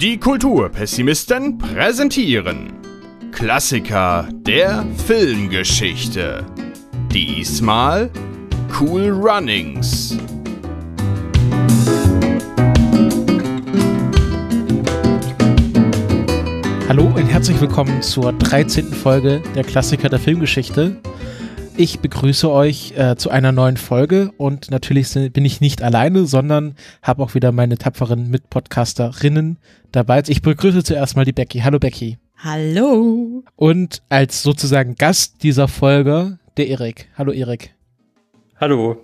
Die Kulturpessimisten präsentieren Klassiker der Filmgeschichte. Diesmal Cool Runnings. Hallo und herzlich willkommen zur 13. Folge der Klassiker der Filmgeschichte. Ich begrüße euch äh, zu einer neuen Folge und natürlich sind, bin ich nicht alleine, sondern habe auch wieder meine tapferen Mitpodcasterinnen dabei. Ich begrüße zuerst mal die Becky. Hallo Becky. Hallo. Und als sozusagen Gast dieser Folge der Erik. Hallo Erik. Hallo.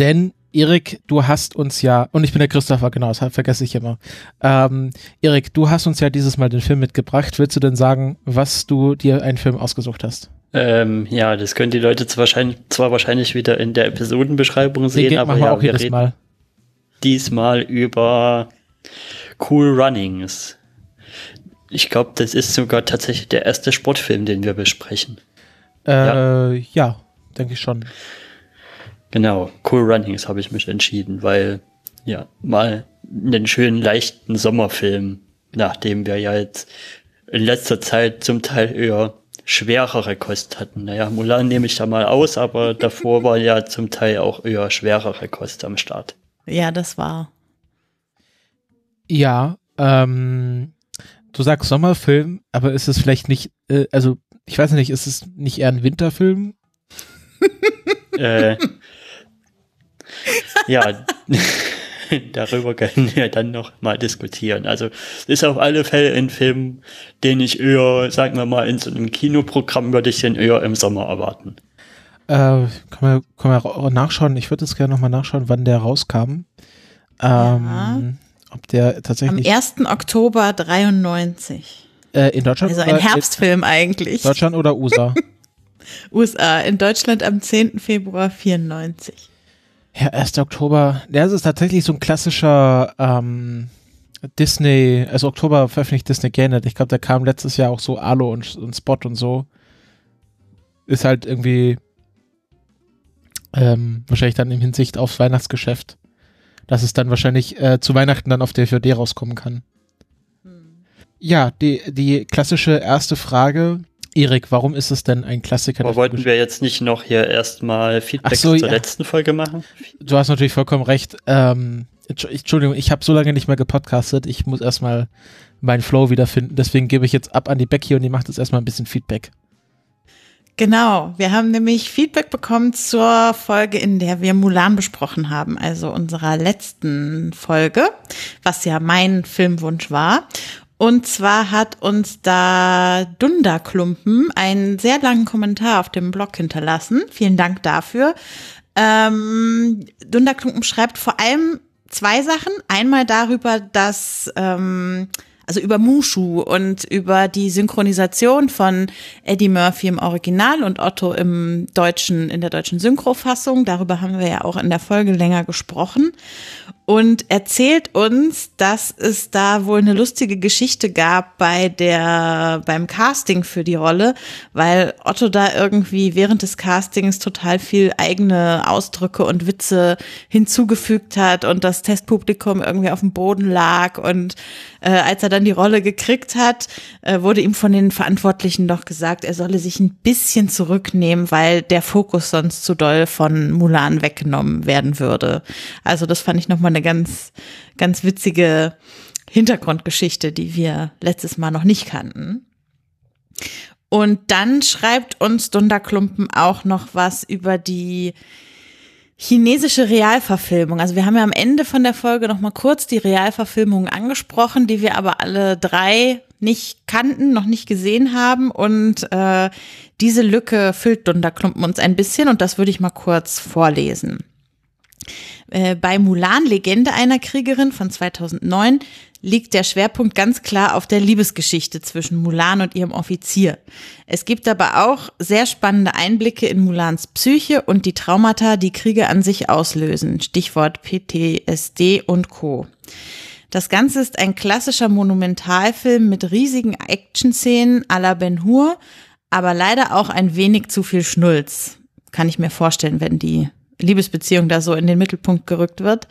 Denn Erik, du hast uns ja, und ich bin der Christopher, genau, das vergesse ich immer. Ähm, Erik, du hast uns ja dieses Mal den Film mitgebracht. Willst du denn sagen, was du dir einen Film ausgesucht hast? Ähm, ja, das können die Leute zwar wahrscheinlich, zwar wahrscheinlich wieder in der Episodenbeschreibung sehen, Den aber ja, auch wir reden Mal. diesmal über Cool Runnings. Ich glaube, das ist sogar tatsächlich der erste Sportfilm, den wir besprechen. Äh, ja, denke ich schon. Genau, Cool Runnings habe ich mich entschieden, weil ja, mal einen schönen, leichten Sommerfilm, nachdem wir ja jetzt in letzter Zeit zum Teil eher schwerere Kost hatten. Naja, Mulan nehme ich da mal aus, aber davor war ja zum Teil auch eher schwerere Kost am Start. Ja, das war. Ja, ähm, du sagst Sommerfilm, aber ist es vielleicht nicht, äh, also ich weiß nicht, ist es nicht eher ein Winterfilm? äh, ja, darüber können wir dann noch mal diskutieren. Also ist auf alle Fälle ein Film, den ich eher, sagen wir mal, in so einem Kinoprogramm würde ich den eher im Sommer erwarten. Äh, können wir, können wir nachschauen? Ich würde jetzt gerne nochmal nachschauen, wann der rauskam. Ähm, Ob der Am tatsächlich 1. Oktober 93. äh, in Deutschland Also ein Herbstfilm eigentlich. in Deutschland oder USA? USA. In Deutschland am 10. Februar 94. ja, 1. Oktober. Ja, es ist tatsächlich so ein klassischer ähm, Disney, also Oktober veröffentlicht Disney gerne. Ich glaube, da kam letztes Jahr auch so Alo und, und Spot und so. Ist halt irgendwie ähm, wahrscheinlich dann in Hinsicht aufs Weihnachtsgeschäft, dass es dann wahrscheinlich äh, zu Weihnachten dann auf DVD rauskommen kann. Ja, die, die klassische erste Frage. Erik, warum ist es denn ein Klassiker? Aber wollten wir jetzt nicht noch hier erstmal Feedback Ach so, zur ja. letzten Folge machen? Du hast natürlich vollkommen recht. Ähm, Entsch- Entschuldigung, ich habe so lange nicht mehr gepodcastet. Ich muss erstmal meinen Flow wiederfinden. Deswegen gebe ich jetzt ab an die Becky und die macht jetzt erstmal ein bisschen Feedback. Genau, wir haben nämlich Feedback bekommen zur Folge, in der wir Mulan besprochen haben, also unserer letzten Folge, was ja mein Filmwunsch war. Und zwar hat uns da Dunderklumpen einen sehr langen Kommentar auf dem Blog hinterlassen. Vielen Dank dafür. Ähm, Dunderklumpen schreibt vor allem zwei Sachen. Einmal darüber, dass ähm, also über Mushu und über die Synchronisation von Eddie Murphy im Original und Otto im deutschen, in der deutschen Synchrofassung. Darüber haben wir ja auch in der Folge länger gesprochen. Und erzählt uns, dass es da wohl eine lustige Geschichte gab bei der, beim Casting für die Rolle, weil Otto da irgendwie während des Castings total viel eigene Ausdrücke und Witze hinzugefügt hat und das Testpublikum irgendwie auf dem Boden lag und äh, als er dann die Rolle gekriegt hat, äh, wurde ihm von den Verantwortlichen doch gesagt, er solle sich ein bisschen zurücknehmen, weil der Fokus sonst zu doll von Mulan weggenommen werden würde. Also das fand ich nochmal eine ganz, ganz witzige Hintergrundgeschichte, die wir letztes Mal noch nicht kannten. Und dann schreibt uns Dunderklumpen auch noch was über die chinesische Realverfilmung. Also wir haben ja am Ende von der Folge noch mal kurz die Realverfilmung angesprochen, die wir aber alle drei nicht kannten, noch nicht gesehen haben. Und äh, diese Lücke füllt Dunderklumpen uns ein bisschen und das würde ich mal kurz vorlesen. Äh, bei Mulan, Legende einer Kriegerin von 2009, liegt der Schwerpunkt ganz klar auf der Liebesgeschichte zwischen Mulan und ihrem Offizier. Es gibt aber auch sehr spannende Einblicke in Mulans Psyche und die Traumata, die Kriege an sich auslösen. Stichwort PTSD und Co. Das Ganze ist ein klassischer Monumentalfilm mit riesigen Action-Szenen à la Ben Hur, aber leider auch ein wenig zu viel Schnulz. Kann ich mir vorstellen, wenn die Liebesbeziehung da so in den Mittelpunkt gerückt wird.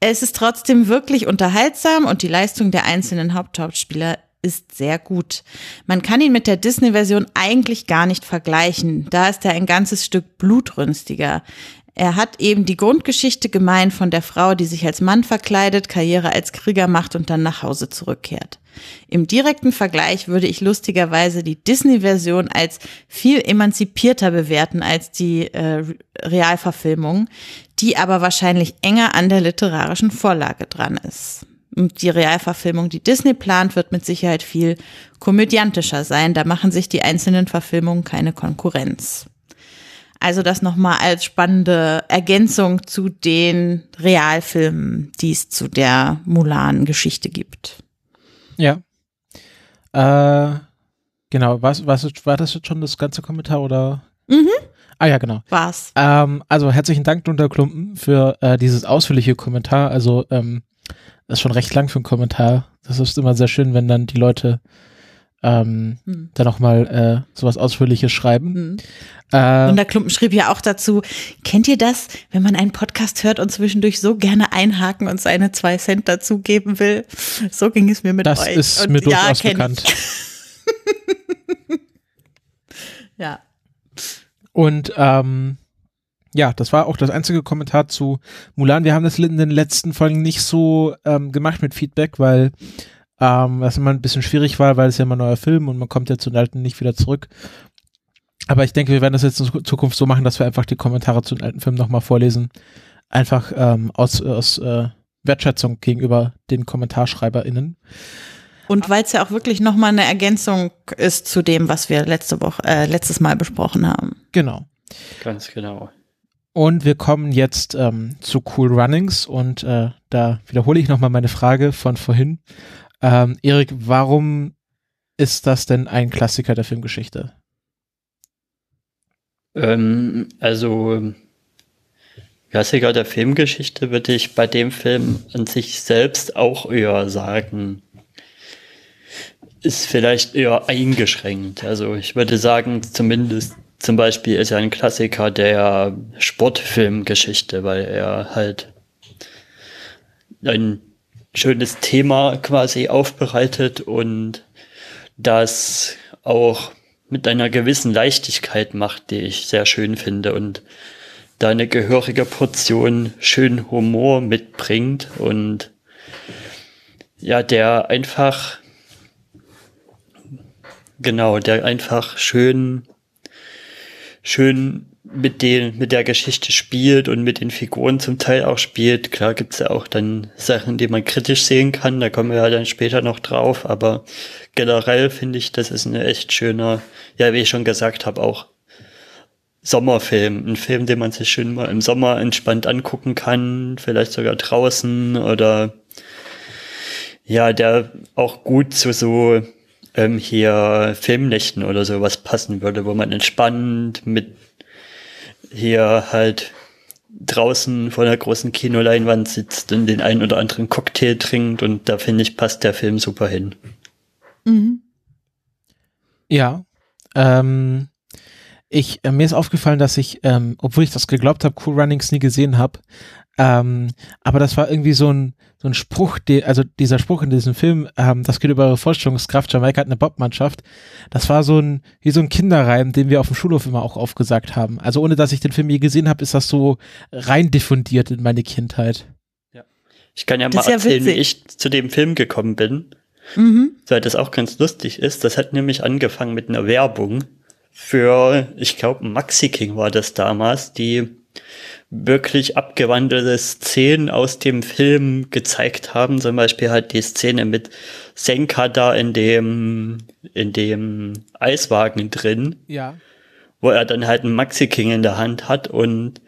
Es ist trotzdem wirklich unterhaltsam und die Leistung der einzelnen Hauptschauspieler ist sehr gut. Man kann ihn mit der Disney-Version eigentlich gar nicht vergleichen. Da ist er ein ganzes Stück blutrünstiger. Er hat eben die Grundgeschichte gemein von der Frau, die sich als Mann verkleidet, Karriere als Krieger macht und dann nach Hause zurückkehrt. Im direkten Vergleich würde ich lustigerweise die Disney-Version als viel emanzipierter bewerten als die äh, Realverfilmung, die aber wahrscheinlich enger an der literarischen Vorlage dran ist. Und die Realverfilmung, die Disney plant, wird mit Sicherheit viel komödiantischer sein. Da machen sich die einzelnen Verfilmungen keine Konkurrenz. Also das nochmal als spannende Ergänzung zu den Realfilmen, die es zu der Mulan-Geschichte gibt. Ja. Äh, genau, was, was, war das jetzt schon das ganze Kommentar oder? Mhm. Ah ja, genau. War's. Ähm, also herzlichen Dank, Dunter Klumpen, für äh, dieses ausführliche Kommentar. Also ähm, das ist schon recht lang für einen Kommentar. Das ist immer sehr schön, wenn dann die Leute ähm, hm. dann nochmal äh, sowas Ausführliches schreiben. Hm. Äh, und der Klumpen schrieb ja auch dazu, kennt ihr das, wenn man einen Podcast hört und zwischendurch so gerne einhaken und seine zwei Cent dazugeben will? So ging es mir mit das euch. Das ist und mir durchaus ja, bekannt. ja. Und ähm, ja, das war auch das einzige Kommentar zu Mulan. Wir haben das in den letzten Folgen nicht so ähm, gemacht mit Feedback, weil ähm, was immer ein bisschen schwierig war, weil es ja immer ein neuer Film und man kommt ja zu den alten nicht wieder zurück. Aber ich denke, wir werden das jetzt in Zukunft so machen, dass wir einfach die Kommentare zu den alten Filmen nochmal vorlesen. Einfach ähm, aus, aus äh, Wertschätzung gegenüber den KommentarschreiberInnen. Und weil es ja auch wirklich nochmal eine Ergänzung ist zu dem, was wir letzte Woche, äh, letztes Mal besprochen haben. Genau. Ganz genau. Und wir kommen jetzt ähm, zu Cool Runnings und äh, da wiederhole ich nochmal meine Frage von vorhin. Ähm, Erik, warum ist das denn ein Klassiker der Filmgeschichte? Ähm, also Klassiker der Filmgeschichte würde ich bei dem Film an sich selbst auch eher sagen. Ist vielleicht eher eingeschränkt. Also ich würde sagen, zumindest zum Beispiel ist er ein Klassiker der Sportfilmgeschichte, weil er halt ein schönes Thema quasi aufbereitet und das auch mit einer gewissen Leichtigkeit macht, die ich sehr schön finde und da eine gehörige Portion schönen Humor mitbringt und ja, der einfach genau, der einfach schön schön mit den, mit der Geschichte spielt und mit den Figuren zum Teil auch spielt. Klar gibt's ja auch dann Sachen, die man kritisch sehen kann, da kommen wir ja dann später noch drauf, aber generell finde ich, das ist ein echt schöner, ja, wie ich schon gesagt habe, auch Sommerfilm. Ein Film, den man sich schön mal im Sommer entspannt angucken kann, vielleicht sogar draußen oder ja, der auch gut zu so ähm, hier Filmnächten oder sowas passen würde, wo man entspannt mit hier halt draußen vor einer großen Kinoleinwand sitzt und den einen oder anderen Cocktail trinkt und da finde ich, passt der Film super hin. Mhm. Ja. Ähm, ich, äh, mir ist aufgefallen, dass ich, ähm, obwohl ich das geglaubt habe, Cool Runnings nie gesehen habe, ähm, aber das war irgendwie so ein, so ein Spruch, die, also dieser Spruch in diesem Film, ähm, das geht über eure Vorstellungskraft, Jamaika hat eine Bobmannschaft, das war so ein, wie so ein Kinderreim, den wir auf dem Schulhof immer auch aufgesagt haben. Also ohne, dass ich den Film je gesehen habe, ist das so rein diffundiert in meine Kindheit. Ja. Ich kann ja das mal erzählen, ja wie ich zu dem Film gekommen bin. Mhm. Weil das auch ganz lustig ist. Das hat nämlich angefangen mit einer Werbung für, ich glaube, Maxi King war das damals, die wirklich abgewandelte Szenen aus dem Film gezeigt haben. Zum Beispiel halt die Szene mit Senka da in dem, in dem Eiswagen drin. Ja. Wo er dann halt einen Maxi King in der Hand hat und,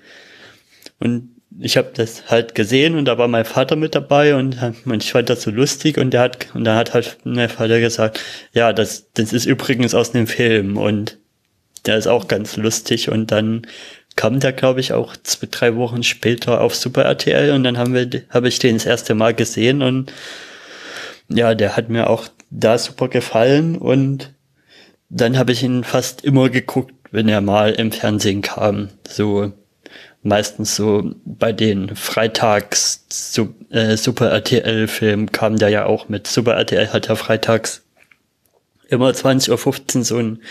und ich habe das halt gesehen und da war mein Vater mit dabei und ich fand das so lustig und der hat und da hat halt mein Vater gesagt, ja, das das ist übrigens aus dem Film und der ist auch ganz lustig und dann kam der, glaube ich, auch zwei, drei Wochen später auf Super RTL und dann haben wir, habe ich den das erste Mal gesehen und ja, der hat mir auch da super gefallen und dann habe ich ihn fast immer geguckt, wenn er mal im Fernsehen kam. So. meistens so bei den Freitags äh, Super RTL-Filmen kam der ja auch mit. Super RTL hat ja freitags immer 20.15 Uhr so einen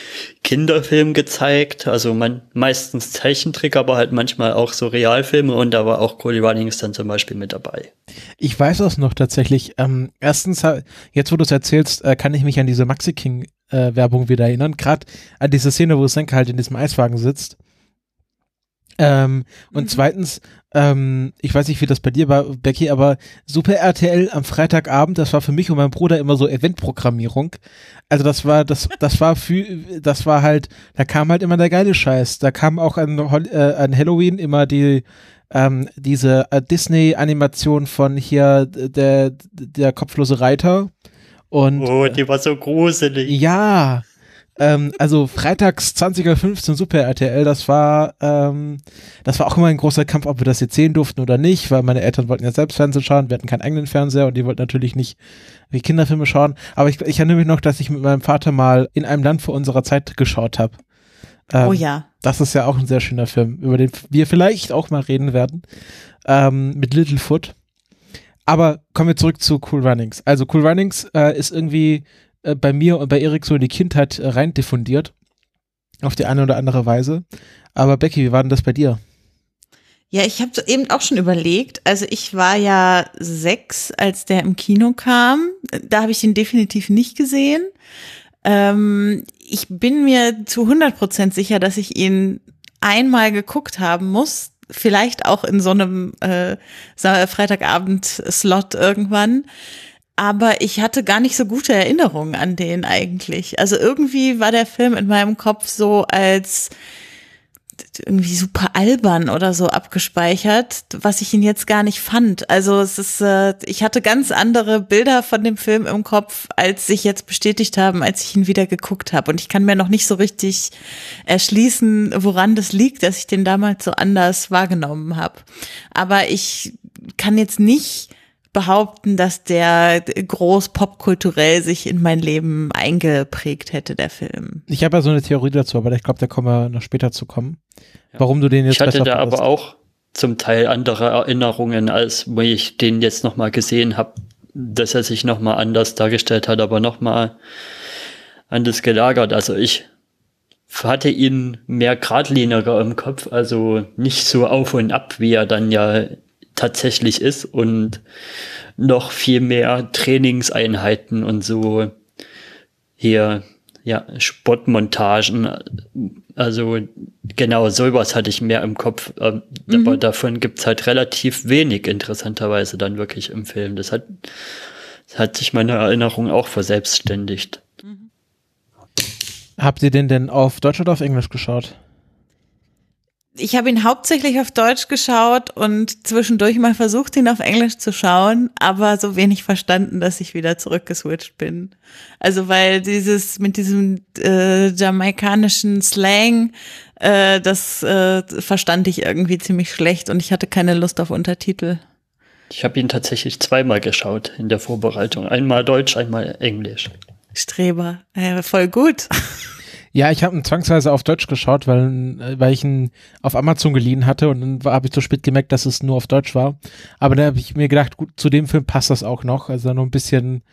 Kinderfilm gezeigt, also man, meistens Zeichentrick, aber halt manchmal auch so Realfilme und da war auch Cody Runnings dann zum Beispiel mit dabei. Ich weiß das noch tatsächlich. Ähm, erstens, jetzt wo du es erzählst, äh, kann ich mich an diese Maxi King äh, Werbung wieder erinnern, gerade an diese Szene, wo Senke halt in diesem Eiswagen sitzt ähm, und mhm. zweitens, ähm, ich weiß nicht, wie das bei dir war, Becky, aber Super RTL am Freitagabend, das war für mich und meinen Bruder immer so Eventprogrammierung. Also das war, das, das war für, das war halt, da kam halt immer der geile Scheiß. Da kam auch an, äh, an Halloween immer die, ähm, diese äh, Disney-Animation von hier der, der kopflose Reiter. Und, oh, die war so gruselig. Ja, ähm, also freitags 20.15 Uhr Super RTL, das war, ähm, das war auch immer ein großer Kampf, ob wir das jetzt sehen durften oder nicht, weil meine Eltern wollten ja selbst Fernsehen schauen, wir hatten keinen eigenen Fernseher und die wollten natürlich nicht wie Kinderfilme schauen. Aber ich, ich erinnere mich noch, dass ich mit meinem Vater mal in einem Land vor unserer Zeit geschaut habe. Ähm, oh ja. Das ist ja auch ein sehr schöner Film, über den wir vielleicht auch mal reden werden. Ähm, mit Littlefoot. Aber kommen wir zurück zu Cool Runnings. Also Cool Runnings äh, ist irgendwie äh, bei mir und bei Erik so in die Kindheit äh, rein diffundiert. Auf die eine oder andere Weise. Aber Becky, wie war denn das bei dir? Ja, ich habe eben auch schon überlegt. Also ich war ja sechs, als der im Kino kam. Da habe ich ihn definitiv nicht gesehen. Ähm, ich bin mir zu 100 Prozent sicher, dass ich ihn einmal geguckt haben muss. Vielleicht auch in so einem äh, Freitagabend-Slot irgendwann aber ich hatte gar nicht so gute Erinnerungen an den eigentlich. Also irgendwie war der Film in meinem Kopf so als irgendwie super albern oder so abgespeichert, was ich ihn jetzt gar nicht fand. Also es ist, äh, ich hatte ganz andere Bilder von dem Film im Kopf, als sich jetzt bestätigt haben, als ich ihn wieder geguckt habe. Und ich kann mir noch nicht so richtig erschließen, woran das liegt, dass ich den damals so anders wahrgenommen habe. Aber ich kann jetzt nicht behaupten, dass der groß popkulturell sich in mein Leben eingeprägt hätte, der Film. Ich habe ja so eine Theorie dazu, aber ich glaube, da kommen wir noch später zu kommen. Ja. Warum du den jetzt Ich hatte da aber auch zum Teil andere Erinnerungen, als wo ich den jetzt nochmal gesehen habe, dass er sich nochmal anders dargestellt hat, aber nochmal anders gelagert. Also ich hatte ihn mehr geradliniger im Kopf, also nicht so auf und ab, wie er dann ja tatsächlich ist und noch viel mehr Trainingseinheiten und so hier, ja, Sportmontagen. Also genau, sowas hatte ich mehr im Kopf. Ähm, mhm. Aber davon gibt's halt relativ wenig interessanterweise dann wirklich im Film. Das hat, das hat sich meine Erinnerung auch verselbstständigt. Mhm. Habt ihr den denn auf Deutsch oder auf Englisch geschaut? Ich habe ihn hauptsächlich auf Deutsch geschaut und zwischendurch mal versucht, ihn auf Englisch zu schauen, aber so wenig verstanden, dass ich wieder zurückgeswitcht bin. Also weil dieses mit diesem äh, jamaikanischen Slang, äh, das äh, verstand ich irgendwie ziemlich schlecht und ich hatte keine Lust auf Untertitel. Ich habe ihn tatsächlich zweimal geschaut in der Vorbereitung. Einmal Deutsch, einmal Englisch. Streber, äh, voll gut. Ja, ich habe ihn zwangsweise auf Deutsch geschaut, weil, äh, weil ich ihn auf Amazon geliehen hatte und dann habe ich zu spät gemerkt, dass es nur auf Deutsch war. Aber da habe ich mir gedacht, gut, zu dem Film passt das auch noch. Also noch ein bisschen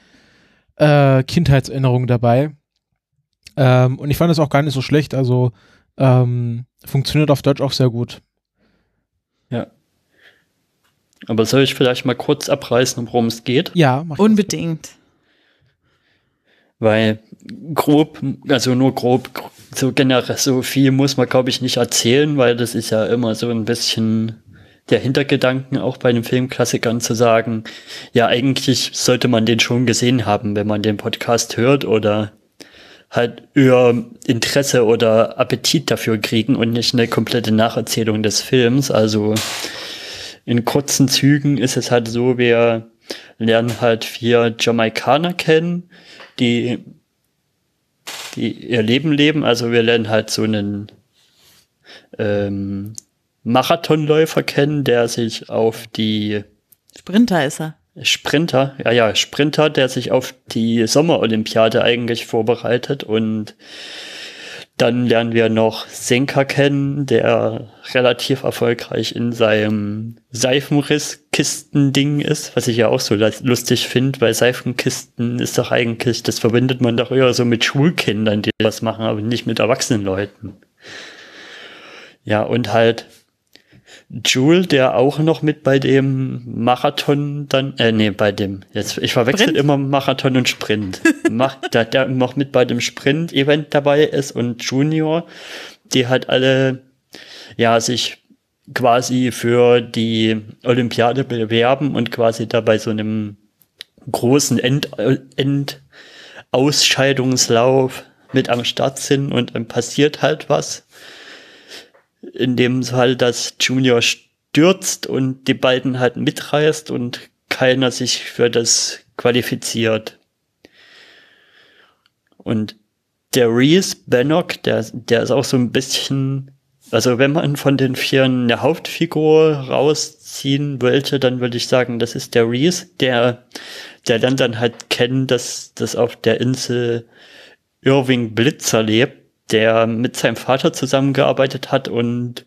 äh, Kindheitserinnerung dabei. Ähm, und ich fand es auch gar nicht so schlecht. Also ähm, funktioniert auf Deutsch auch sehr gut. Ja. Aber soll ich vielleicht mal kurz abreißen, worum es geht? Ja, unbedingt. Weil grob, also nur grob, so generell, so viel muss man, glaube ich, nicht erzählen, weil das ist ja immer so ein bisschen der Hintergedanken auch bei den Filmklassikern zu sagen, ja, eigentlich sollte man den schon gesehen haben, wenn man den Podcast hört oder halt eher Interesse oder Appetit dafür kriegen und nicht eine komplette Nacherzählung des Films. Also in kurzen Zügen ist es halt so, wir lernen halt vier Jamaikaner kennen, die, die ihr Leben leben. Also wir lernen halt so einen ähm, Marathonläufer kennen, der sich auf die Sprinter ist er. Sprinter, ja, ja, Sprinter, der sich auf die Sommerolympiade eigentlich vorbereitet und Dann lernen wir noch Senka kennen, der relativ erfolgreich in seinem Seifenrisskisten-Ding ist, was ich ja auch so lustig finde, weil Seifenkisten ist doch eigentlich, das verbindet man doch eher so mit Schulkindern, die das machen, aber nicht mit erwachsenen Leuten. Ja, und halt Jule, der auch noch mit bei dem Marathon dann, äh, nee, bei dem, jetzt, ich verwechsel Sprint? immer Marathon und Sprint. Macht, der, der noch mit bei dem Sprint-Event dabei ist und Junior, die halt alle, ja, sich quasi für die Olympiade bewerben und quasi da bei so einem großen End, End Ausscheidungslauf mit am Start sind und dann passiert halt was in dem Fall, dass Junior stürzt und die beiden halt mitreißt und keiner sich für das qualifiziert. Und der Reese Bannock, der, der ist auch so ein bisschen, also wenn man von den vier eine Hauptfigur rausziehen wollte, dann würde ich sagen, das ist der Reese, der, der lernt dann halt kennen, dass, dass auf der Insel Irving Blitzer lebt der mit seinem Vater zusammengearbeitet hat und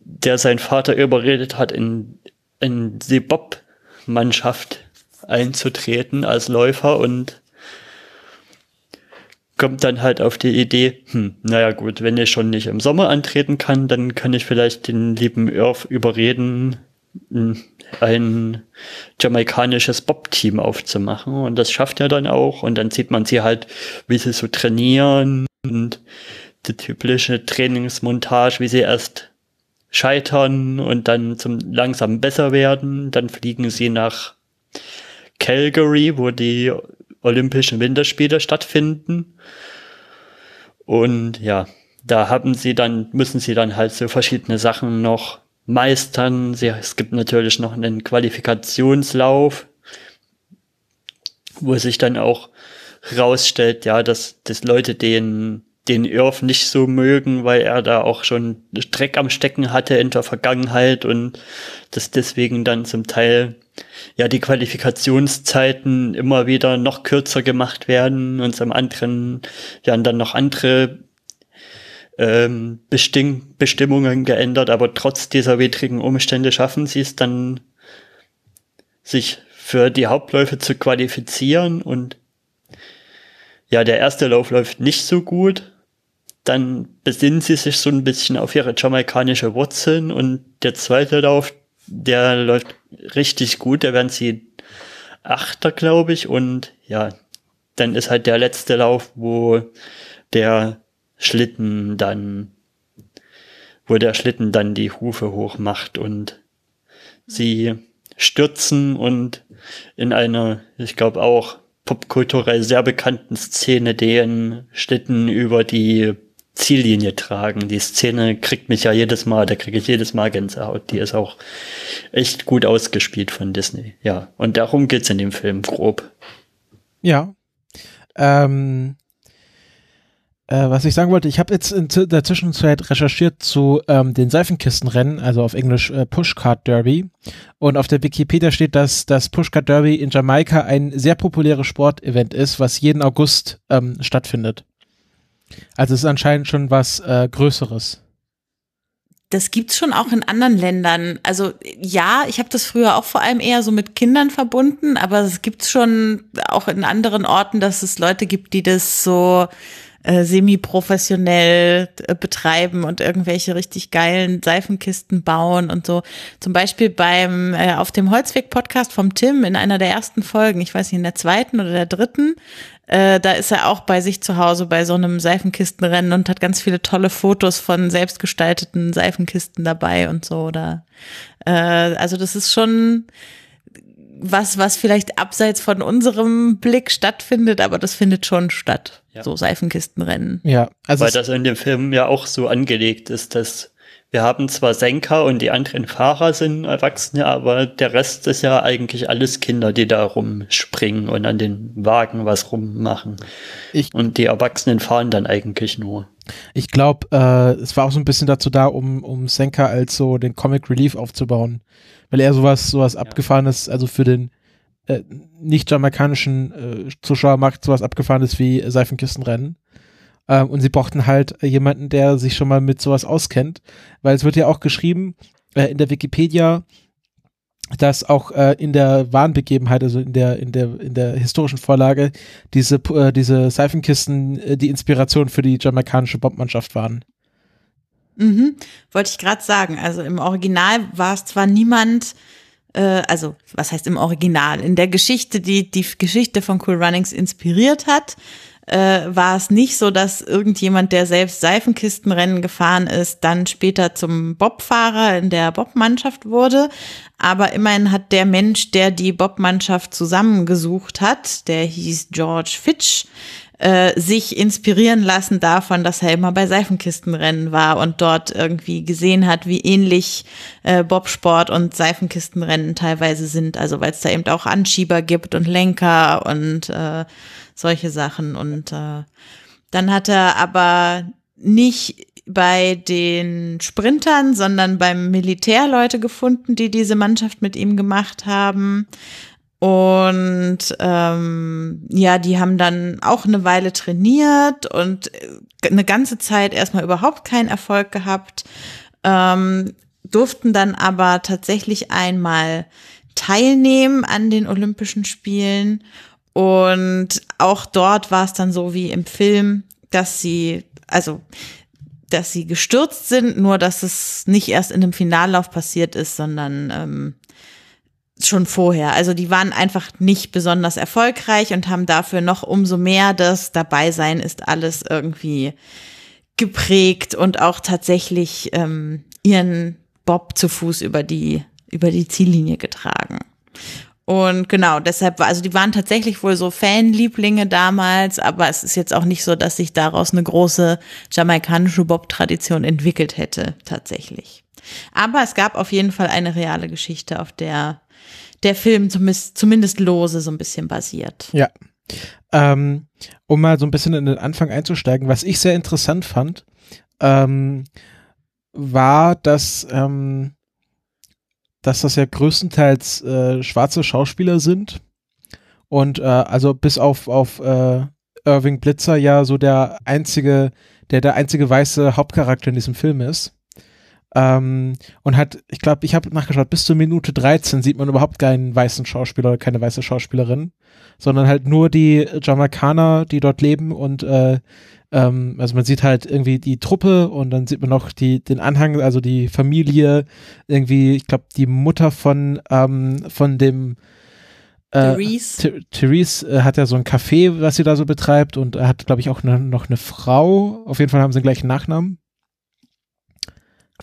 der seinen Vater überredet hat, in, in die Bob-Mannschaft einzutreten als Läufer und kommt dann halt auf die Idee, hm, naja gut, wenn ich schon nicht im Sommer antreten kann, dann kann ich vielleicht den lieben Irv überreden, ein jamaikanisches Bob-Team aufzumachen. Und das schafft er dann auch. Und dann sieht man sie halt, wie sie so trainieren und die typische Trainingsmontage, wie sie erst scheitern und dann zum langsam besser werden. Dann fliegen sie nach Calgary, wo die Olympischen Winterspiele stattfinden. Und ja, da haben sie dann, müssen sie dann halt so verschiedene Sachen noch meistern. Sie, es gibt natürlich noch einen Qualifikationslauf, wo sich dann auch rausstellt, ja, dass, dass Leute den, den Irv nicht so mögen, weil er da auch schon Dreck am Stecken hatte in der Vergangenheit und dass deswegen dann zum Teil ja die Qualifikationszeiten immer wieder noch kürzer gemacht werden und zum anderen ja dann noch andere ähm, Bestimm Bestimmungen geändert, aber trotz dieser widrigen Umstände schaffen sie es dann, sich für die Hauptläufe zu qualifizieren und ja, der erste Lauf läuft nicht so gut. Dann besinnen sie sich so ein bisschen auf ihre jamaikanische Wurzeln und der zweite Lauf, der läuft richtig gut. Da werden sie Achter, glaube ich. Und ja, dann ist halt der letzte Lauf, wo der Schlitten dann, wo der Schlitten dann die Hufe hoch macht und sie stürzen und in einer, ich glaube auch popkulturell sehr bekannten Szene den Schlitten über die Ziellinie tragen. Die Szene kriegt mich ja jedes Mal, da kriege ich jedes Mal Gänsehaut. Die ist auch echt gut ausgespielt von Disney. Ja, und darum geht's in dem Film grob. Ja. Ähm, äh, was ich sagen wollte, ich habe jetzt in der Zwischenzeit recherchiert zu ähm, den Seifenkistenrennen, also auf Englisch äh, Pushcart Derby. Und auf der Wikipedia steht, dass das Pushcart Derby in Jamaika ein sehr populäres Sportevent ist, was jeden August ähm, stattfindet. Also es ist anscheinend schon was äh, Größeres. Das gibt's schon auch in anderen Ländern. Also ja, ich habe das früher auch vor allem eher so mit Kindern verbunden, aber es gibt's schon auch in anderen Orten, dass es Leute gibt, die das so äh, semi-professionell äh, betreiben und irgendwelche richtig geilen Seifenkisten bauen und so. Zum Beispiel beim äh, auf dem Holzweg-Podcast vom Tim in einer der ersten Folgen, ich weiß nicht, in der zweiten oder der dritten, äh, da ist er auch bei sich zu Hause bei so einem Seifenkistenrennen und hat ganz viele tolle Fotos von selbstgestalteten Seifenkisten dabei und so. Da, äh, also das ist schon was, was vielleicht abseits von unserem Blick stattfindet, aber das findet schon statt. Ja. So Seifenkistenrennen. Ja, also. Weil das in dem Film ja auch so angelegt ist, dass wir haben zwar Senker und die anderen Fahrer sind Erwachsene, aber der Rest ist ja eigentlich alles Kinder, die da rumspringen und an den Wagen was rummachen. Ich, und die Erwachsenen fahren dann eigentlich nur. Ich glaube, äh, es war auch so ein bisschen dazu da, um, um Senka als so den Comic Relief aufzubauen weil er sowas, sowas ja. abgefahrenes, also für den äh, nicht jamaikanischen äh, Zuschauer macht sowas abgefahrenes wie Seifenkistenrennen. Ähm, und sie brauchten halt jemanden, der sich schon mal mit sowas auskennt, weil es wird ja auch geschrieben äh, in der Wikipedia, dass auch äh, in der wahren Begebenheit, also in der in der in der historischen Vorlage, diese äh, diese Seifenkisten äh, die Inspiration für die jamaikanische Bombmannschaft waren. Mhm. Wollte ich gerade sagen. Also im Original war es zwar niemand, also was heißt im Original? In der Geschichte, die die Geschichte von Cool Runnings inspiriert hat, äh, war es nicht so, dass irgendjemand, der selbst Seifenkistenrennen gefahren ist, dann später zum Bobfahrer in der Bobmannschaft wurde. Aber immerhin hat der Mensch, der die Bobmannschaft zusammengesucht hat, der hieß George Fitch, äh, sich inspirieren lassen davon, dass er immer bei Seifenkistenrennen war und dort irgendwie gesehen hat, wie ähnlich äh, Bobsport und Seifenkistenrennen teilweise sind. Also weil es da eben auch Anschieber gibt und Lenker und äh, solche Sachen. Und äh, dann hat er aber nicht bei den Sprintern, sondern beim Militär Leute gefunden, die diese Mannschaft mit ihm gemacht haben. Und ähm, ja, die haben dann auch eine Weile trainiert und äh, eine ganze Zeit erstmal überhaupt keinen Erfolg gehabt, ähm, durften dann aber tatsächlich einmal teilnehmen an den Olympischen Spielen. Und auch dort war es dann so wie im Film, dass sie, also dass sie gestürzt sind, nur dass es nicht erst in dem Finallauf passiert ist, sondern ähm, schon vorher. Also die waren einfach nicht besonders erfolgreich und haben dafür noch umso mehr das Dabeisein ist alles irgendwie geprägt und auch tatsächlich ähm, ihren Bob zu Fuß über die über die Ziellinie getragen. Und genau, deshalb war, also die waren tatsächlich wohl so Fanlieblinge damals, aber es ist jetzt auch nicht so, dass sich daraus eine große jamaikanische Bob-Tradition entwickelt hätte, tatsächlich. Aber es gab auf jeden Fall eine reale Geschichte, auf der der Film zumindest, zumindest lose so ein bisschen basiert. Ja. Ähm, um mal so ein bisschen in den Anfang einzusteigen, was ich sehr interessant fand, ähm, war, dass, ähm, dass das ja größtenteils äh, schwarze Schauspieler sind. Und äh, also bis auf, auf äh, Irving Blitzer ja so der einzige, der der einzige weiße Hauptcharakter in diesem Film ist. Ähm, und hat, ich glaube, ich habe nachgeschaut, bis zur Minute 13 sieht man überhaupt keinen weißen Schauspieler oder keine weiße Schauspielerin, sondern halt nur die Jamaikaner, die dort leben und äh, ähm, also man sieht halt irgendwie die Truppe und dann sieht man noch die, den Anhang, also die Familie, irgendwie, ich glaube, die Mutter von, ähm, von dem äh, Therese, Therese äh, hat ja so ein Café, was sie da so betreibt und er hat, glaube ich, auch ne, noch eine Frau. Auf jeden Fall haben sie den gleichen Nachnamen.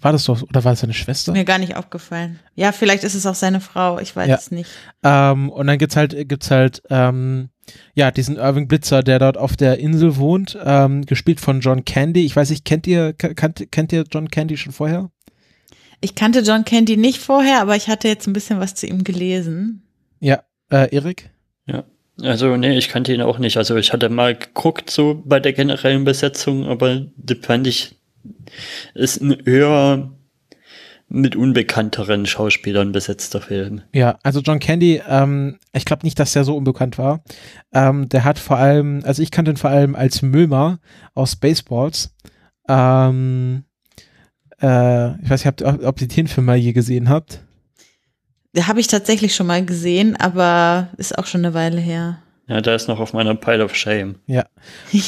War das so, oder war es seine Schwester? Mir gar nicht aufgefallen. Ja, vielleicht ist es auch seine Frau, ich weiß ja. es nicht. Ähm, und dann gibt's halt, gibt's halt, ähm, ja, diesen Irving Blitzer, der dort auf der Insel wohnt, ähm, gespielt von John Candy. Ich weiß nicht, kennt ihr, kennt, kennt ihr John Candy schon vorher? Ich kannte John Candy nicht vorher, aber ich hatte jetzt ein bisschen was zu ihm gelesen. Ja, äh, Erik? Ja. Also, nee, ich kannte ihn auch nicht. Also, ich hatte mal geguckt, so bei der generellen Besetzung, aber die fand ich ist ein eher mit unbekannteren Schauspielern besetzter Film. Ja, also John Candy, ähm, ich glaube nicht, dass der so unbekannt war. Ähm, der hat vor allem, also ich kannte ihn vor allem als Mömer aus Spaceballs. Ähm, äh, ich weiß nicht, ob, ob ihr den Film mal je gesehen habt. Der habe ich tatsächlich schon mal gesehen, aber ist auch schon eine Weile her. Ja, der ist noch auf meiner Pile of Shame. Ja.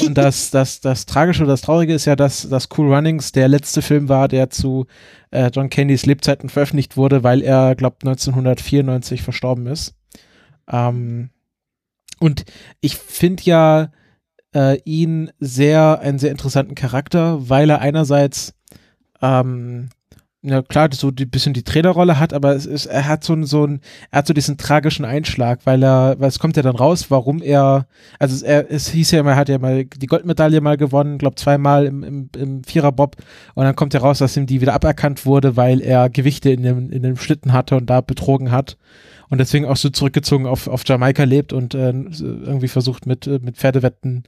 Und das, das, das Tragische oder das Traurige ist ja, dass, dass Cool Runnings der letzte Film war, der zu äh, John Candys Lebzeiten veröffentlicht wurde, weil er, glaubt 1994 verstorben ist. Ähm, und ich finde ja äh, ihn sehr, einen sehr interessanten Charakter, weil er einerseits ähm, ja klar, so ein bisschen die Trainerrolle hat, aber es ist, er hat so, so ein, er hat so diesen tragischen Einschlag, weil er, weil es kommt ja dann raus, warum er, also er, es hieß ja immer, er hat ja mal die Goldmedaille mal gewonnen, glaub zweimal im, im, im Viererbob und dann kommt ja raus, dass ihm die wieder aberkannt wurde, weil er Gewichte in dem, in dem Schlitten hatte und da betrogen hat und deswegen auch so zurückgezogen auf, auf Jamaika lebt und äh, irgendwie versucht mit, mit Pferdewetten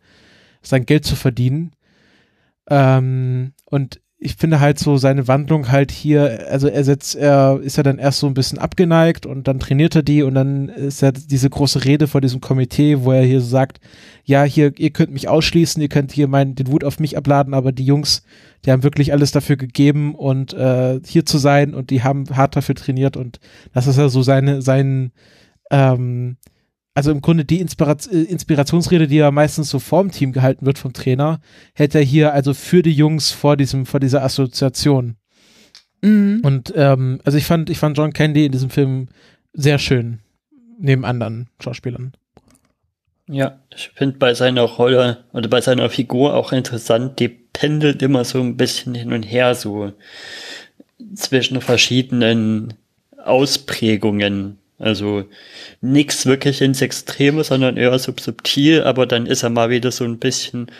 sein Geld zu verdienen. Ähm, und ich finde halt so seine Wandlung halt hier, also er setzt, er ist ja dann erst so ein bisschen abgeneigt und dann trainiert er die und dann ist ja diese große Rede vor diesem Komitee, wo er hier sagt, ja, hier, ihr könnt mich ausschließen, ihr könnt hier meinen, den Wut auf mich abladen, aber die Jungs, die haben wirklich alles dafür gegeben und äh, hier zu sein und die haben hart dafür trainiert und das ist ja so seine, sein, ähm, also im Grunde die äh, Inspirationsrede, die ja meistens so vorm Team gehalten wird vom Trainer, hält er hier also für die Jungs vor diesem, vor dieser Assoziation. Mhm. Und ähm, also ich fand, ich fand John Candy in diesem Film sehr schön, neben anderen Schauspielern. Ja, ich finde bei seiner Rolle oder bei seiner Figur auch interessant, die pendelt immer so ein bisschen hin und her, so zwischen verschiedenen Ausprägungen also nichts wirklich ins Extreme, sondern eher subtil, aber dann ist er mal wieder so ein bisschen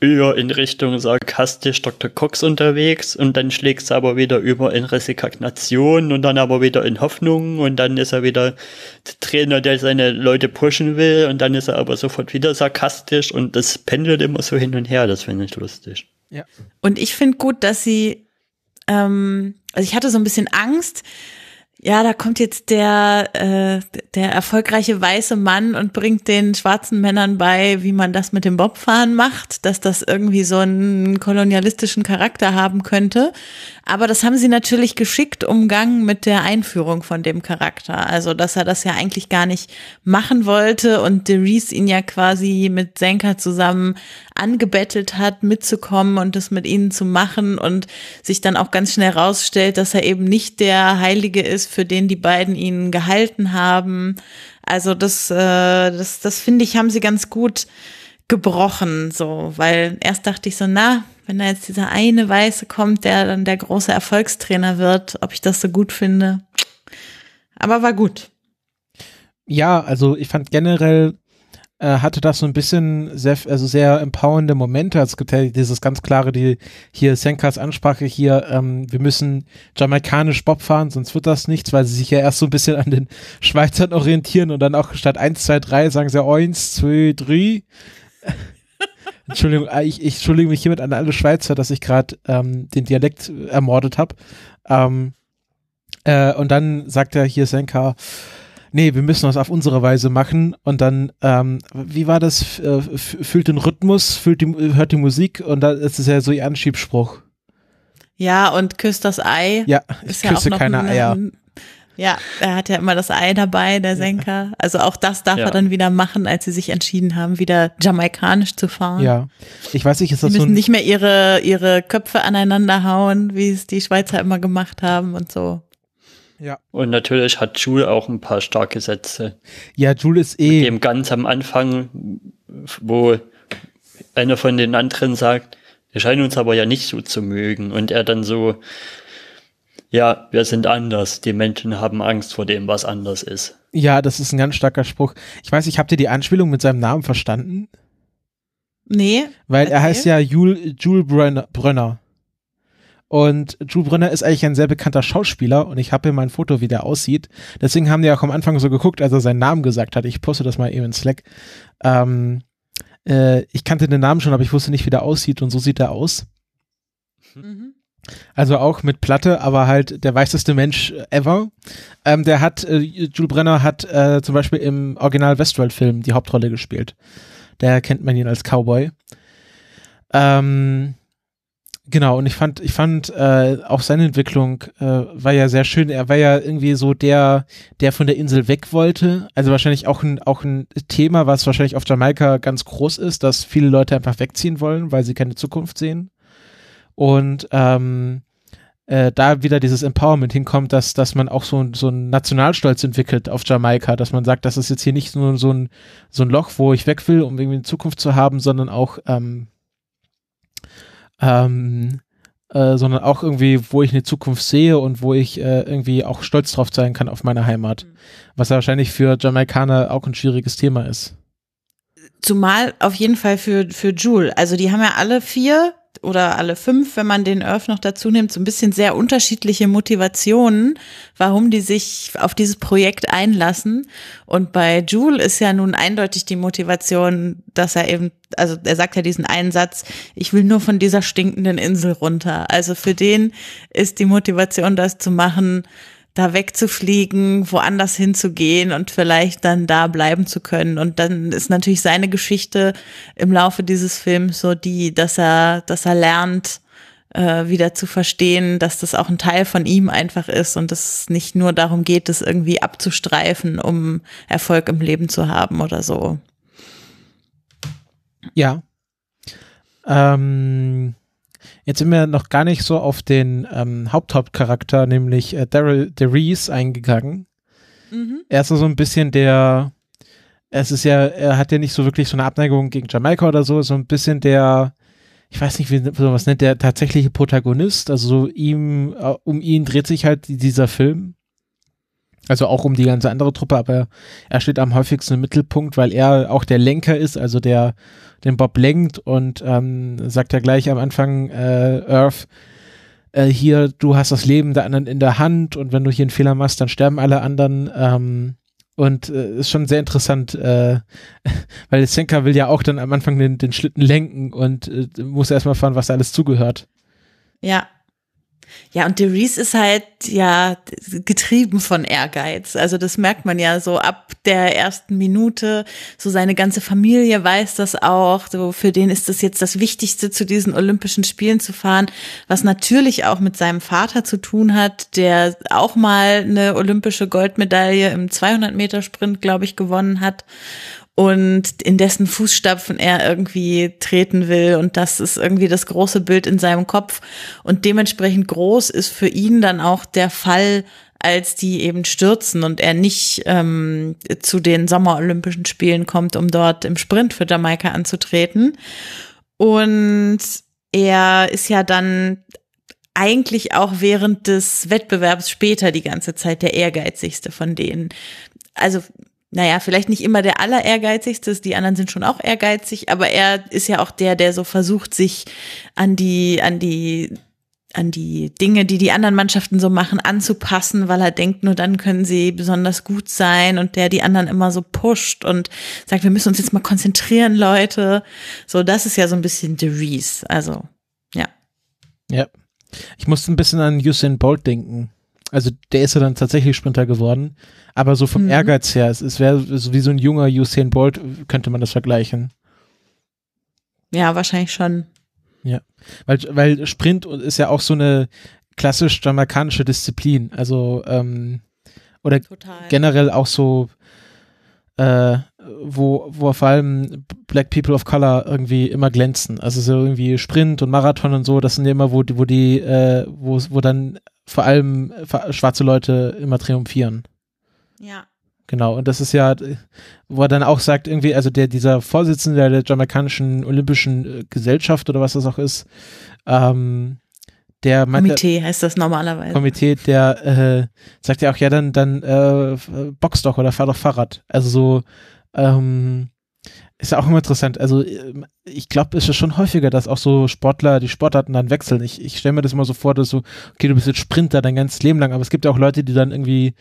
eher in Richtung sarkastisch Dr. Cox unterwegs und dann schlägt es aber wieder über in Resignation und dann aber wieder in Hoffnung und dann ist er wieder der Trainer, der seine Leute pushen will und dann ist er aber sofort wieder sarkastisch und das pendelt immer so hin und her, das finde ich lustig. Ja. Und ich finde gut, dass sie, ähm, also ich hatte so ein bisschen Angst, ja, da kommt jetzt der, äh, der erfolgreiche weiße Mann und bringt den schwarzen Männern bei, wie man das mit dem Bobfahren macht, dass das irgendwie so einen kolonialistischen Charakter haben könnte. Aber das haben sie natürlich geschickt umgangen mit der Einführung von dem Charakter. Also, dass er das ja eigentlich gar nicht machen wollte und Derice ihn ja quasi mit Senka zusammen angebettelt hat, mitzukommen und das mit ihnen zu machen und sich dann auch ganz schnell rausstellt, dass er eben nicht der Heilige ist, für den die beiden ihn gehalten haben. Also das, äh, das, das finde ich, haben sie ganz gut gebrochen, so, weil erst dachte ich so, na, wenn da jetzt dieser eine Weiße kommt, der dann der große Erfolgstrainer wird, ob ich das so gut finde. Aber war gut. Ja, also ich fand generell hatte das so ein bisschen sehr, also sehr empowernde Momente. Es gibt dieses ganz klare, die hier Senkas Ansprache hier, ähm, wir müssen jamaikanisch Bob fahren, sonst wird das nichts, weil sie sich ja erst so ein bisschen an den Schweizern orientieren und dann auch statt 1, 2, 3 sagen sie 1, 2, 3. Entschuldigung, äh, ich, ich entschuldige mich hiermit an alle Schweizer, dass ich gerade ähm, den Dialekt ermordet habe. Ähm, äh, und dann sagt er hier Senka, nee, wir müssen das auf unsere Weise machen. Und dann, ähm, wie war das? Äh, fühlt den Rhythmus, fühlt die, hört die Musik und dann ist es ja so ihr Anschiebspruch. Ja, und küsst das Ei. Ja, ich küsse ja keine Eier. Ja, er hat ja immer das Ei dabei, der Senker. Also auch das darf ja. er dann wieder machen, als sie sich entschieden haben, wieder jamaikanisch zu fahren. Ja, ich weiß nicht, ist das sie müssen so nicht mehr ihre, ihre Köpfe aneinander hauen, wie es die Schweizer immer gemacht haben und so. Ja. Und natürlich hat Jules auch ein paar starke Sätze. Ja, Jules ist eh. Mit dem ganz am Anfang, wo einer von den anderen sagt, wir scheinen uns aber ja nicht so zu mögen. Und er dann so, ja, wir sind anders. Die Menschen haben Angst vor dem, was anders ist. Ja, das ist ein ganz starker Spruch. Ich weiß nicht, habt ihr die Anspielung mit seinem Namen verstanden? Nee. Weil er heißt ja Jules, Jules Brönner, Brönner. Und Jules Brönner ist eigentlich ein sehr bekannter Schauspieler und ich habe hier mal ein Foto, wie der aussieht. Deswegen haben die auch am Anfang so geguckt, als er seinen Namen gesagt hat. Ich poste das mal eben in Slack. Ähm, äh, ich kannte den Namen schon, aber ich wusste nicht, wie der aussieht und so sieht er aus. Mhm. Also auch mit Platte, aber halt der weißeste Mensch ever. Ähm, der hat, äh, Jules Brenner hat äh, zum Beispiel im Original Westworld-Film die Hauptrolle gespielt. Der kennt man ihn als Cowboy. Ähm, genau, und ich fand, ich fand äh, auch seine Entwicklung äh, war ja sehr schön. Er war ja irgendwie so der, der von der Insel weg wollte. Also wahrscheinlich auch ein, auch ein Thema, was wahrscheinlich auf Jamaika ganz groß ist, dass viele Leute einfach wegziehen wollen, weil sie keine Zukunft sehen und ähm, äh, da wieder dieses Empowerment hinkommt, dass, dass man auch so, so einen Nationalstolz entwickelt auf Jamaika, dass man sagt, das ist jetzt hier nicht nur so ein, so ein Loch, wo ich weg will, um irgendwie eine Zukunft zu haben, sondern auch ähm, ähm, äh, sondern auch irgendwie, wo ich eine Zukunft sehe und wo ich äh, irgendwie auch stolz drauf sein kann auf meine Heimat. Mhm. Was ja wahrscheinlich für Jamaikaner auch ein schwieriges Thema ist. Zumal auf jeden Fall für, für Jule. Also die haben ja alle vier oder alle fünf, wenn man den Earth noch dazu nimmt, so ein bisschen sehr unterschiedliche Motivationen, warum die sich auf dieses Projekt einlassen. Und bei Jule ist ja nun eindeutig die Motivation, dass er eben, also er sagt ja diesen einen Satz, ich will nur von dieser stinkenden Insel runter. Also für den ist die Motivation, das zu machen, da wegzufliegen, woanders hinzugehen und vielleicht dann da bleiben zu können. Und dann ist natürlich seine Geschichte im Laufe dieses Films so die, dass er, dass er lernt, äh, wieder zu verstehen, dass das auch ein Teil von ihm einfach ist und es nicht nur darum geht, es irgendwie abzustreifen, um Erfolg im Leben zu haben oder so. Ja. Ähm, Jetzt sind wir noch gar nicht so auf den ähm, Haupthauptcharakter, nämlich äh, Daryl DeReese eingegangen. Mhm. Er ist so ein bisschen der, es ist ja, er hat ja nicht so wirklich so eine Abneigung gegen Jamaika oder so, so ein bisschen der, ich weiß nicht, wie man was nennt, der tatsächliche Protagonist. Also so ihm, äh, um ihn dreht sich halt dieser Film. Also auch um die ganze andere Truppe, aber er steht am häufigsten im Mittelpunkt, weil er auch der Lenker ist, also der den Bob lenkt und ähm, sagt ja gleich am Anfang äh, Earth, äh, hier, du hast das Leben der anderen in der Hand und wenn du hier einen Fehler machst, dann sterben alle anderen. Ähm, und äh, ist schon sehr interessant, äh, weil Senka will ja auch dann am Anfang den, den Schlitten lenken und äh, muss erstmal fahren, was da alles zugehört. Ja, ja, und Derice ist halt ja getrieben von Ehrgeiz. Also das merkt man ja so ab der ersten Minute. So seine ganze Familie weiß das auch. So für den ist das jetzt das Wichtigste, zu diesen Olympischen Spielen zu fahren, was natürlich auch mit seinem Vater zu tun hat, der auch mal eine olympische Goldmedaille im 200 Meter Sprint, glaube ich, gewonnen hat und in dessen Fußstapfen er irgendwie treten will. Und das ist irgendwie das große Bild in seinem Kopf. Und dementsprechend groß ist für ihn dann auch der Fall, als die eben stürzen und er nicht ähm, zu den Sommerolympischen Spielen kommt, um dort im Sprint für Jamaika anzutreten. Und er ist ja dann eigentlich auch während des Wettbewerbs später die ganze Zeit der ehrgeizigste von denen. Also naja, vielleicht nicht immer der aller ehrgeizigste, die anderen sind schon auch ehrgeizig, aber er ist ja auch der, der so versucht, sich an die, an die, an die Dinge, die die anderen Mannschaften so machen, anzupassen, weil er denkt, nur dann können sie besonders gut sein und der die anderen immer so pusht und sagt, wir müssen uns jetzt mal konzentrieren, Leute. So, das ist ja so ein bisschen The Reese, also, ja. Ja. Ich musste ein bisschen an Usain Bolt denken. Also der ist ja dann tatsächlich Sprinter geworden. Aber so vom mhm. Ehrgeiz her, es, es wäre so wie so ein junger Usain Bolt, könnte man das vergleichen. Ja, wahrscheinlich schon. Ja, weil, weil Sprint ist ja auch so eine klassisch jamaikanische Disziplin. Also, ähm, oder Total. generell auch so, äh, wo, wo vor allem Black People of Color irgendwie immer glänzen. Also so irgendwie Sprint und Marathon und so, das sind ja immer, wo, wo die, äh, wo, wo dann vor allem schwarze Leute immer triumphieren. Ja. Genau, und das ist ja, wo er dann auch sagt, irgendwie, also der, dieser Vorsitzende der jamaikanischen Olympischen äh, Gesellschaft oder was das auch ist, ähm, der Komitee heißt das normalerweise. Komitee, der äh, sagt ja auch, ja, dann, dann äh, box doch oder fahr doch Fahrrad. Also so, ähm, ist ja auch immer interessant. Also ähm, ich glaube, es ist schon häufiger, dass auch so Sportler die Sportarten dann wechseln. Ich, ich stelle mir das immer so vor, dass so, okay, du bist jetzt Sprinter dein ganzes Leben lang, aber es gibt ja auch Leute, die dann irgendwie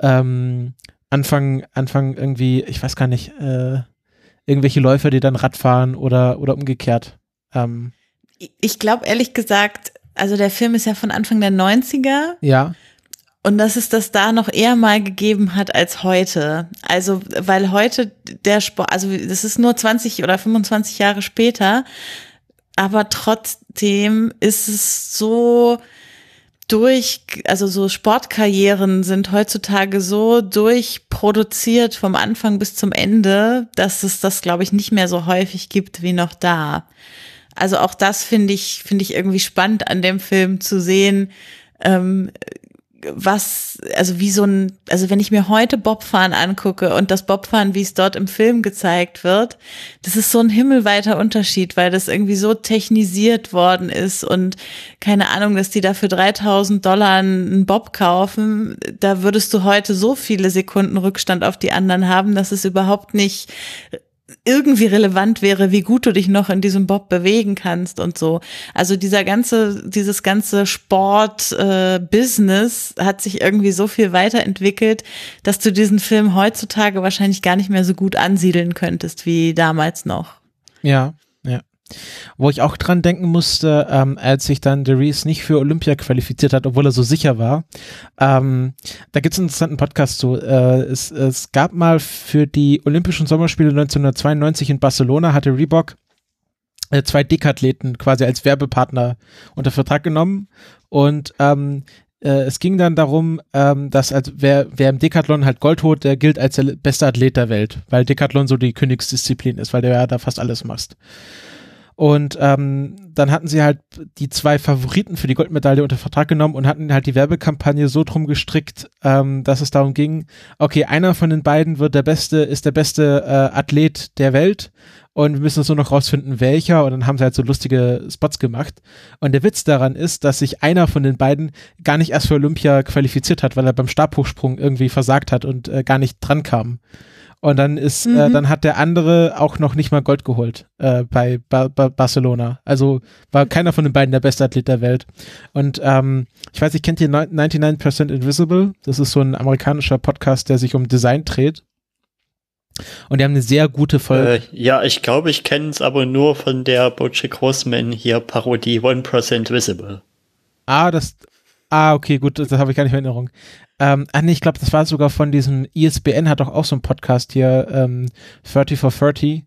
ähm, anfangen, anfangen irgendwie, ich weiß gar nicht, äh, irgendwelche Läufer, die dann Rad fahren oder, oder umgekehrt. Ähm, ich glaube ehrlich gesagt, also der Film ist ja von Anfang der 90er. Ja. Und dass es das da noch eher mal gegeben hat als heute. Also, weil heute der Sport, also das ist nur 20 oder 25 Jahre später, aber trotzdem ist es so, durch, also so Sportkarrieren sind heutzutage so durchproduziert vom Anfang bis zum Ende, dass es das, glaube ich, nicht mehr so häufig gibt wie noch da. Also auch das finde ich, finde ich irgendwie spannend an dem Film zu sehen, ähm, was, also wie so ein, also wenn ich mir heute Bobfahren angucke und das Bobfahren, wie es dort im Film gezeigt wird, das ist so ein himmelweiter Unterschied, weil das irgendwie so technisiert worden ist und keine Ahnung, dass die da für 3000 Dollar einen Bob kaufen, da würdest du heute so viele Sekunden Rückstand auf die anderen haben, dass es überhaupt nicht irgendwie relevant wäre, wie gut du dich noch in diesem Bob bewegen kannst und so. Also dieser ganze, dieses ganze Sport-Business äh, hat sich irgendwie so viel weiterentwickelt, dass du diesen Film heutzutage wahrscheinlich gar nicht mehr so gut ansiedeln könntest wie damals noch. Ja, ja. Wo ich auch dran denken musste, ähm, als sich dann Derice nicht für Olympia qualifiziert hat, obwohl er so sicher war. Ähm, da gibt es einen interessanten Podcast zu. Äh, es, es gab mal für die Olympischen Sommerspiele 1992 in Barcelona, hatte Reebok äh, zwei Dekathleten quasi als Werbepartner unter Vertrag genommen und ähm, äh, es ging dann darum, ähm, dass also wer, wer im Decathlon halt Gold holt, der gilt als der beste Athlet der Welt, weil Decathlon so die Königsdisziplin ist, weil du ja da fast alles machst. Und ähm, dann hatten sie halt die zwei Favoriten für die Goldmedaille unter Vertrag genommen und hatten halt die Werbekampagne so drum gestrickt, ähm, dass es darum ging, okay, einer von den beiden wird der beste, ist der beste äh, Athlet der Welt und wir müssen so noch rausfinden, welcher. Und dann haben sie halt so lustige Spots gemacht. Und der Witz daran ist, dass sich einer von den beiden gar nicht erst für Olympia qualifiziert hat, weil er beim Stabhochsprung irgendwie versagt hat und äh, gar nicht dran kam. Und dann ist, äh, mhm. äh, dann hat der andere auch noch nicht mal Gold geholt äh, bei ba ba Barcelona. Also war keiner von den beiden der beste Athlet der Welt. Und ähm, ich weiß, ich kennt ihr 99% Invisible? Das ist so ein amerikanischer Podcast, der sich um Design dreht. Und die haben eine sehr gute Folge. Äh, ja, ich glaube, ich kenne es aber nur von der Bojack Horseman hier Parodie 1% Visible. Ah, das. Ah, okay, gut, das habe ich gar nicht mehr in Erinnerung. Ähm, ah, nee, ich glaube, das war sogar von diesem ISBN, hat doch auch so einen Podcast hier, ähm, 30 for 30.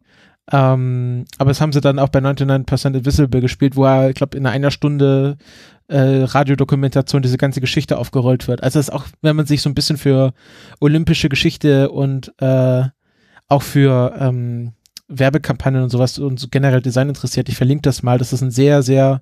Ähm, aber das haben sie dann auch bei 99% Invisible gespielt, wo er, ich glaube, in einer Stunde äh, Radiodokumentation diese ganze Geschichte aufgerollt wird. Also das ist auch, wenn man sich so ein bisschen für olympische Geschichte und äh, auch für ähm, Werbekampagnen und sowas und so generell Design interessiert, ich verlinke das mal. Das ist ein sehr, sehr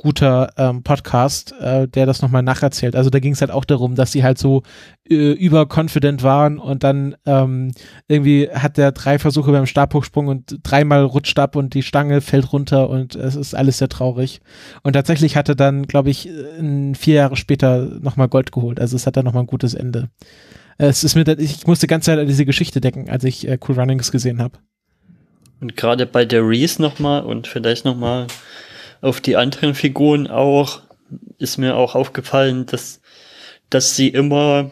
guter ähm, Podcast, äh, der das nochmal nacherzählt. Also da ging es halt auch darum, dass sie halt so äh, überconfident waren und dann ähm, irgendwie hat der drei Versuche beim Stabhochsprung und dreimal rutscht ab und die Stange fällt runter und es ist alles sehr traurig. Und tatsächlich hatte dann, glaube ich, vier Jahre später nochmal Gold geholt. Also es hat dann nochmal ein gutes Ende. Es ist mir, ich musste die ganze Zeit an diese Geschichte denken, als ich äh, Cool Runnings gesehen habe. Und gerade bei der Reese nochmal und vielleicht nochmal auf die anderen Figuren auch, ist mir auch aufgefallen, dass, dass sie immer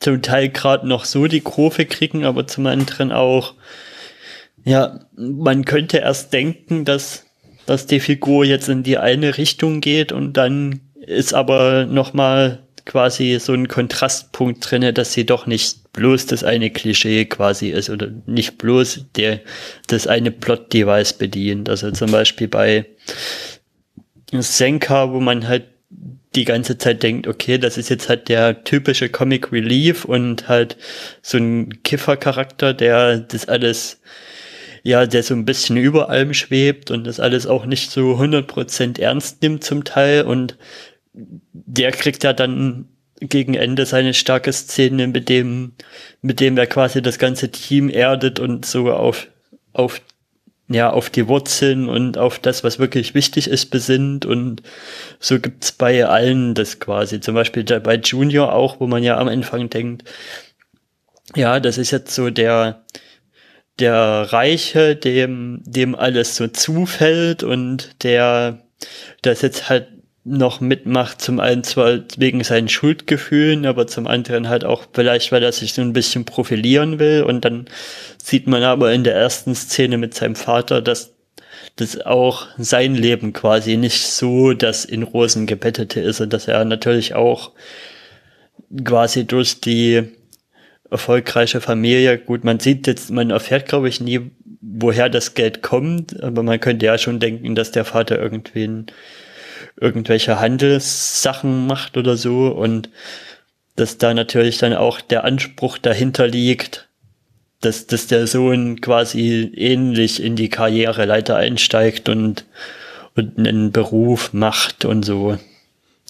zum Teil gerade noch so die Kurve kriegen, aber zum anderen auch, ja, man könnte erst denken, dass, dass die Figur jetzt in die eine Richtung geht und dann ist aber nochmal quasi so ein Kontrastpunkt drinne, dass sie doch nicht bloß das eine Klischee quasi ist oder nicht bloß der, das eine Plot-Device bedient. Also zum Beispiel bei Senka, wo man halt die ganze Zeit denkt, okay, das ist jetzt halt der typische Comic Relief und halt so ein Kiffer-Charakter, der das alles, ja, der so ein bisschen über allem schwebt und das alles auch nicht so 100% ernst nimmt zum Teil und der kriegt ja dann gegen Ende seine starke Szene, mit dem, mit dem er quasi das ganze Team erdet und so auf, auf, ja, auf die Wurzeln und auf das, was wirklich wichtig ist, besinnt. Und so gibt's bei allen das quasi. Zum Beispiel bei Junior auch, wo man ja am Anfang denkt, ja, das ist jetzt so der, der Reiche, dem, dem alles so zufällt und der, das jetzt halt noch mitmacht, zum einen zwar wegen seinen Schuldgefühlen, aber zum anderen halt auch vielleicht, weil er sich so ein bisschen profilieren will. Und dann sieht man aber in der ersten Szene mit seinem Vater, dass das auch sein Leben quasi nicht so das in Rosen gebettete ist und dass er natürlich auch quasi durch die erfolgreiche Familie, gut, man sieht jetzt, man erfährt glaube ich nie, woher das Geld kommt, aber man könnte ja schon denken, dass der Vater irgendwie ein irgendwelche Handelssachen macht oder so und dass da natürlich dann auch der Anspruch dahinter liegt, dass, dass der Sohn quasi ähnlich in die Karriereleiter einsteigt und, und einen Beruf macht und so.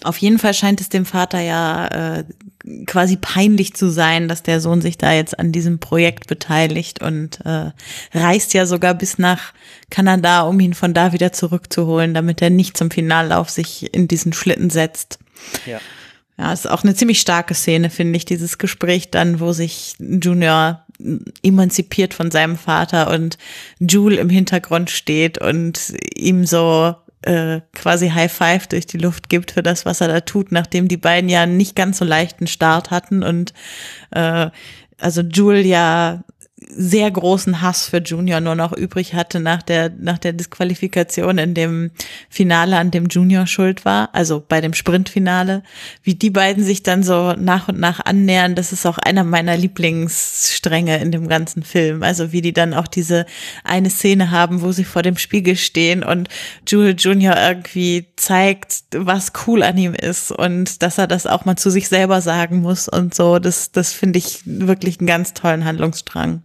Auf jeden Fall scheint es dem Vater ja äh, quasi peinlich zu sein, dass der Sohn sich da jetzt an diesem Projekt beteiligt und äh, reist ja sogar bis nach Kanada, um ihn von da wieder zurückzuholen, damit er nicht zum Finallauf sich in diesen Schlitten setzt. Ja. Ja, ist auch eine ziemlich starke Szene, finde ich, dieses Gespräch dann, wo sich Junior emanzipiert von seinem Vater und Jule im Hintergrund steht und ihm so äh, quasi High Five durch die Luft gibt für das, was er da tut, nachdem die beiden ja nicht ganz so leichten Start hatten und äh, also Julia sehr großen Hass für Junior nur noch übrig hatte nach der, nach der Disqualifikation in dem Finale, an dem Junior schuld war, also bei dem Sprintfinale, wie die beiden sich dann so nach und nach annähern, das ist auch einer meiner Lieblingsstränge in dem ganzen Film. Also wie die dann auch diese eine Szene haben, wo sie vor dem Spiegel stehen und Jule Junior irgendwie zeigt, was cool an ihm ist und dass er das auch mal zu sich selber sagen muss und so. Das, das finde ich wirklich einen ganz tollen Handlungsstrang.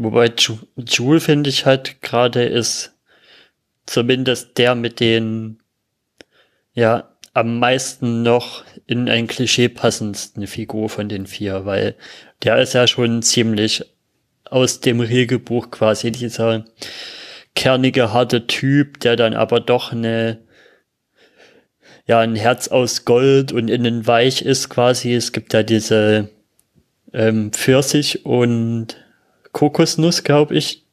Wobei Jule, finde ich halt gerade ist zumindest der mit den, ja, am meisten noch in ein Klischee passendsten Figur von den vier, weil der ist ja schon ziemlich aus dem Regelbuch quasi dieser kernige, harte Typ, der dann aber doch eine, ja, ein Herz aus Gold und innen weich ist quasi. Es gibt ja diese ähm, Pfirsich und Kokosnuss, glaube ich,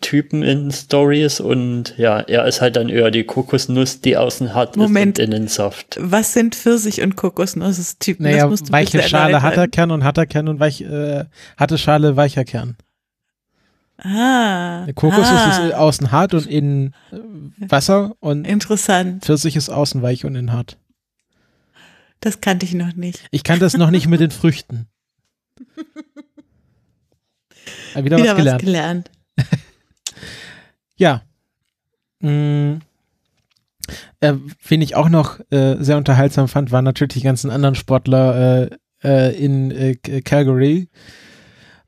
Typen in Stories und ja, er ist halt dann eher die Kokosnuss, die außen hart Moment, ist und innen Saft. Was sind Pfirsich und Kokosnuss-Typen? Naja, weiche Schale, harter Kern und harter Kern und weich, äh, harte Schale, weicher Kern. Ah. Der Kokosnuss ah. ist außen hart und innen äh, Wasser und Interessant. Pfirsich ist außen weich und innen hart. Das kannte ich noch nicht. Ich kannte das noch nicht mit den Früchten. wieder, wieder was gelernt. Was gelernt. ja. Mm. Äh, wen ich auch noch äh, sehr unterhaltsam fand, waren natürlich die ganzen anderen Sportler äh, äh in äh, Calgary.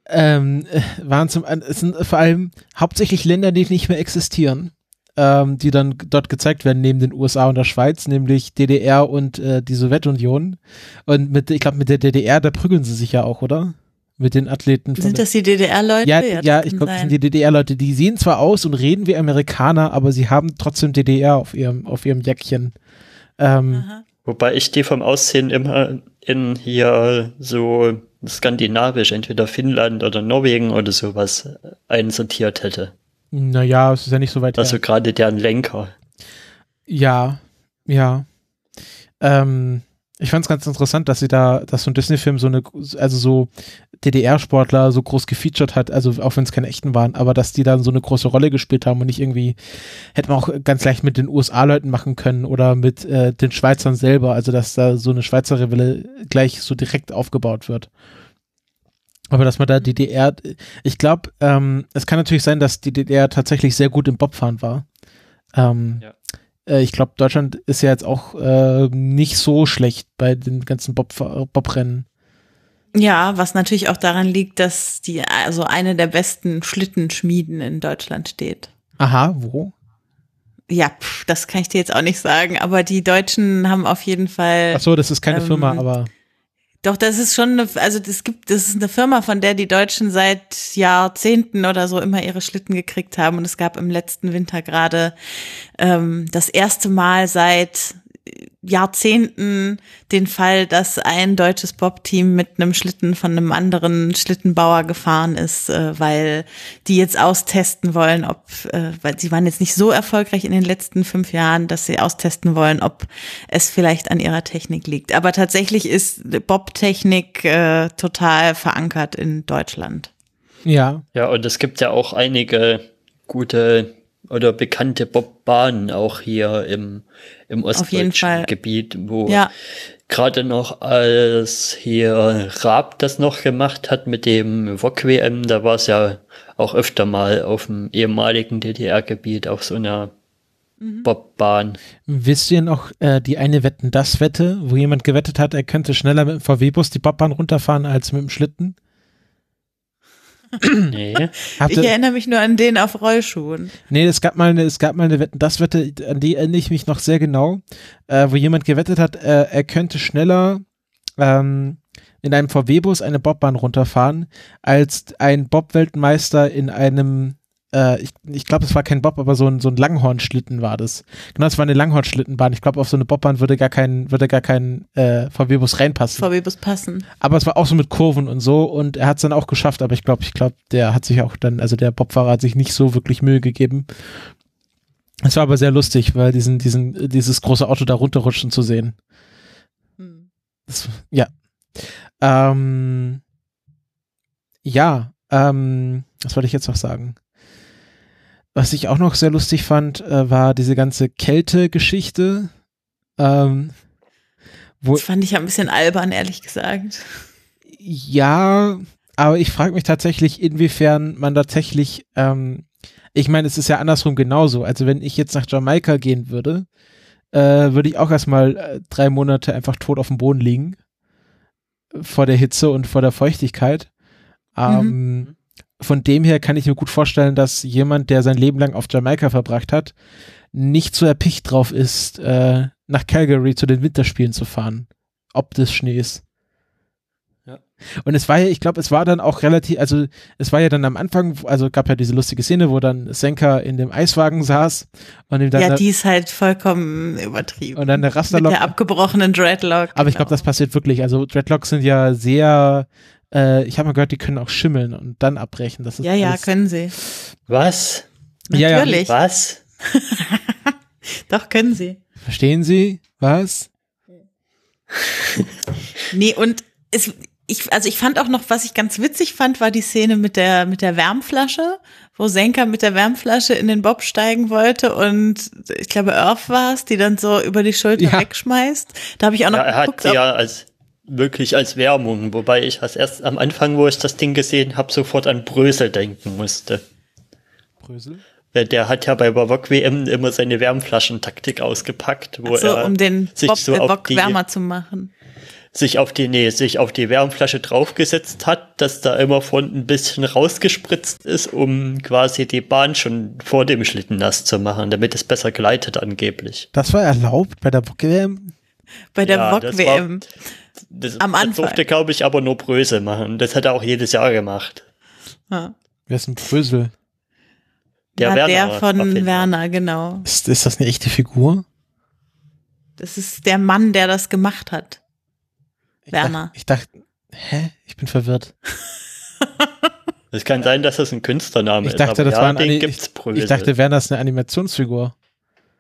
Ähm, äh, waren zum es sind vor allem hauptsächlich Länder, die nicht mehr existieren, ähm, die dann dort gezeigt werden neben den USA und der Schweiz, nämlich DDR und die Sowjetunion. Und mit, ich glaube, mit der DDR, da prügeln sie sich ja auch, oder? Mit den Athleten. Sind das die DDR-Leute? Ja, ja, ja ich glaube, das sind die DDR-Leute. Die sehen zwar aus und reden wie Amerikaner, aber sie haben trotzdem DDR auf ihrem, auf ihrem Jäckchen. Ähm, Wobei ich die vom Aussehen immer in hier so skandinavisch, entweder Finnland oder Norwegen oder sowas einsortiert hätte. Naja, es ist ja nicht so weit Also her. gerade deren Lenker. Ja, ja. Ähm, ich fand es ganz interessant, dass sie da, dass so ein Disney-Film so eine, also so DDR-Sportler so groß gefeatured hat, also auch wenn es keine echten waren, aber dass die dann so eine große Rolle gespielt haben und nicht irgendwie, hätte man auch ganz leicht mit den USA-Leuten machen können oder mit äh, den Schweizern selber, also dass da so eine Schweizer Rivale gleich so direkt aufgebaut wird. Aber dass man da DDR, ich glaube, ähm, es kann natürlich sein, dass die DDR tatsächlich sehr gut im Bobfahren war. Ähm, ja äh, ich glaube, Deutschland ist ja jetzt auch äh, nicht so schlecht bei den ganzen Bob, Bobrennen. Ja, was natürlich auch daran liegt, dass die also eine der besten Schlittenschmieden in Deutschland steht. Aha, wo? Ja, pff, das kann ich dir jetzt auch nicht sagen, aber die Deutschen haben auf jeden Fall. Ach so, das ist keine ähm, Firma, aber. Doch, das ist schon, eine, also das gibt, das ist eine Firma, von der die Deutschen seit Jahrzehnten oder so immer ihre Schlitten gekriegt haben. Und es gab im letzten Winter gerade ähm, das erste Mal seit Jahrzehnten den Fall, dass ein deutsches Bob-Team mit einem Schlitten von einem anderen Schlittenbauer gefahren ist, äh, weil die jetzt austesten wollen, ob, äh, weil sie waren jetzt nicht so erfolgreich in den letzten fünf Jahren, dass sie austesten wollen, ob es vielleicht an ihrer Technik liegt. Aber tatsächlich ist Bob-Technik äh, total verankert in Deutschland. Ja. Ja, und es gibt ja auch einige gute oder bekannte Bobbahnen auch hier im, im ostdeutschen Gebiet, wo ja. gerade noch als hier Raab das noch gemacht hat mit dem VOG-WM, da war es ja auch öfter mal auf dem ehemaligen DDR-Gebiet auf so einer mhm. Bobbahn. Wisst ihr noch äh, die eine Wetten-Das-Wette, wo jemand gewettet hat, er könnte schneller mit dem VW-Bus die Bobbahn runterfahren als mit dem Schlitten? Nee. ich erinnere mich nur an den auf Rollschuhen. Nee, es gab mal eine, es gab mal eine Wette, das Wette, an die erinnere ich mich noch sehr genau, äh, wo jemand gewettet hat, äh, er könnte schneller ähm, in einem VW-Bus eine Bobbahn runterfahren, als ein Bob-Weltmeister in einem äh, ich, ich glaube, es war kein Bob, aber so ein, so ein Langhornschlitten war das. Genau, es war eine Langhornschlittenbahn. Ich glaube, auf so eine Bobbahn würde gar kein, würde gar kein äh, VW-Bus reinpassen. VW-Bus passen. Aber es war auch so mit Kurven und so und er hat es dann auch geschafft, aber ich glaube, ich glaube, der hat sich auch dann, also der Bobfahrer hat sich nicht so wirklich Mühe gegeben. Es war aber sehr lustig, weil diesen, diesen, dieses große Auto da runterrutschen zu sehen. Hm. Das, ja. Ähm, ja, ähm, was wollte ich jetzt noch sagen? Was ich auch noch sehr lustig fand, äh, war diese ganze Kälte-Geschichte. Ähm, Das fand ich ja ein bisschen albern, ehrlich gesagt. ja, aber ich frage mich tatsächlich, inwiefern man tatsächlich, ähm, ich meine, es ist ja andersrum genauso. Also wenn ich jetzt nach Jamaika gehen würde, äh, würde ich auch erstmal äh, drei Monate einfach tot auf dem Boden liegen. Vor der Hitze und vor der Feuchtigkeit. Ähm, Von dem her kann ich mir gut vorstellen, dass jemand, der sein Leben lang auf Jamaika verbracht hat, nicht so erpicht drauf ist, äh, nach Calgary zu den Winterspielen zu fahren. Ob des Schnees. Ja. Und es war ja, ich glaube, es war dann auch relativ, also es war ja dann am Anfang, also gab ja diese lustige Szene, wo dann Senka in dem Eiswagen saß und ihm dann ja, die ist halt vollkommen übertrieben. und dann der Mit Rasterlock. der abgebrochenen Dreadlock. Aber ich glaube, genau. das passiert wirklich. Also Dreadlocks sind ja sehr, äh, ich habe mal gehört, die können auch schimmeln und dann abbrechen. Das ist Ja, ja, können sie. Was? Ja, ja. Natürlich. Was? Doch, können sie. Verstehen Sie? Was? Nee, und es, ich, also ich fand auch noch, was ich ganz witzig fand, war die Szene mit der, mit der Wärmflasche, wo Senka mit der Wärmflasche in den Bob steigen wollte und ich glaube, Earth war es, die dann so über die Schulter Ja. wegschmeißt. Da habe ich auch noch Ja, er hat geguckt, sie ob, ja als wirklich als Wärmung, wobei ich als erst am Anfang, wo ich das Ding gesehen habe, sofort an Brösel denken musste. Brösel? Weil Der hat ja bei Bavok WM immer seine Wärmflaschentaktik ausgepackt, wo so, er um den sich Bob, so äh, auf Bock die, wärmer zu machen. sich auf die, nee, sich auf die Wärmflasche draufgesetzt hat, dass da immer von ein bisschen rausgespritzt ist, um quasi die Bahn schon vor dem Schlitten nass zu machen, damit es besser gleitet angeblich. Das war erlaubt bei der WM? Bei der Ja, das WM. Das, Am das Anfang. durfte, glaube ich, aber nur Brösel machen. Das hat er auch jedes Jahr gemacht. Ja. Wer ist ein Brösel? Der Ja, Werner der von. Werner, genau. Ist, ist das eine echte Figur? Das ist der Mann, der das gemacht hat. Ich Werner. Dacht, ich dachte, hä? Ich bin verwirrt. Es kann sein, dass das ein Künstlername Ich ist. dachte, aber das ja, war ein den Ani- gibt's ich, Brösel. ich dachte, Werner ist eine Animationsfigur.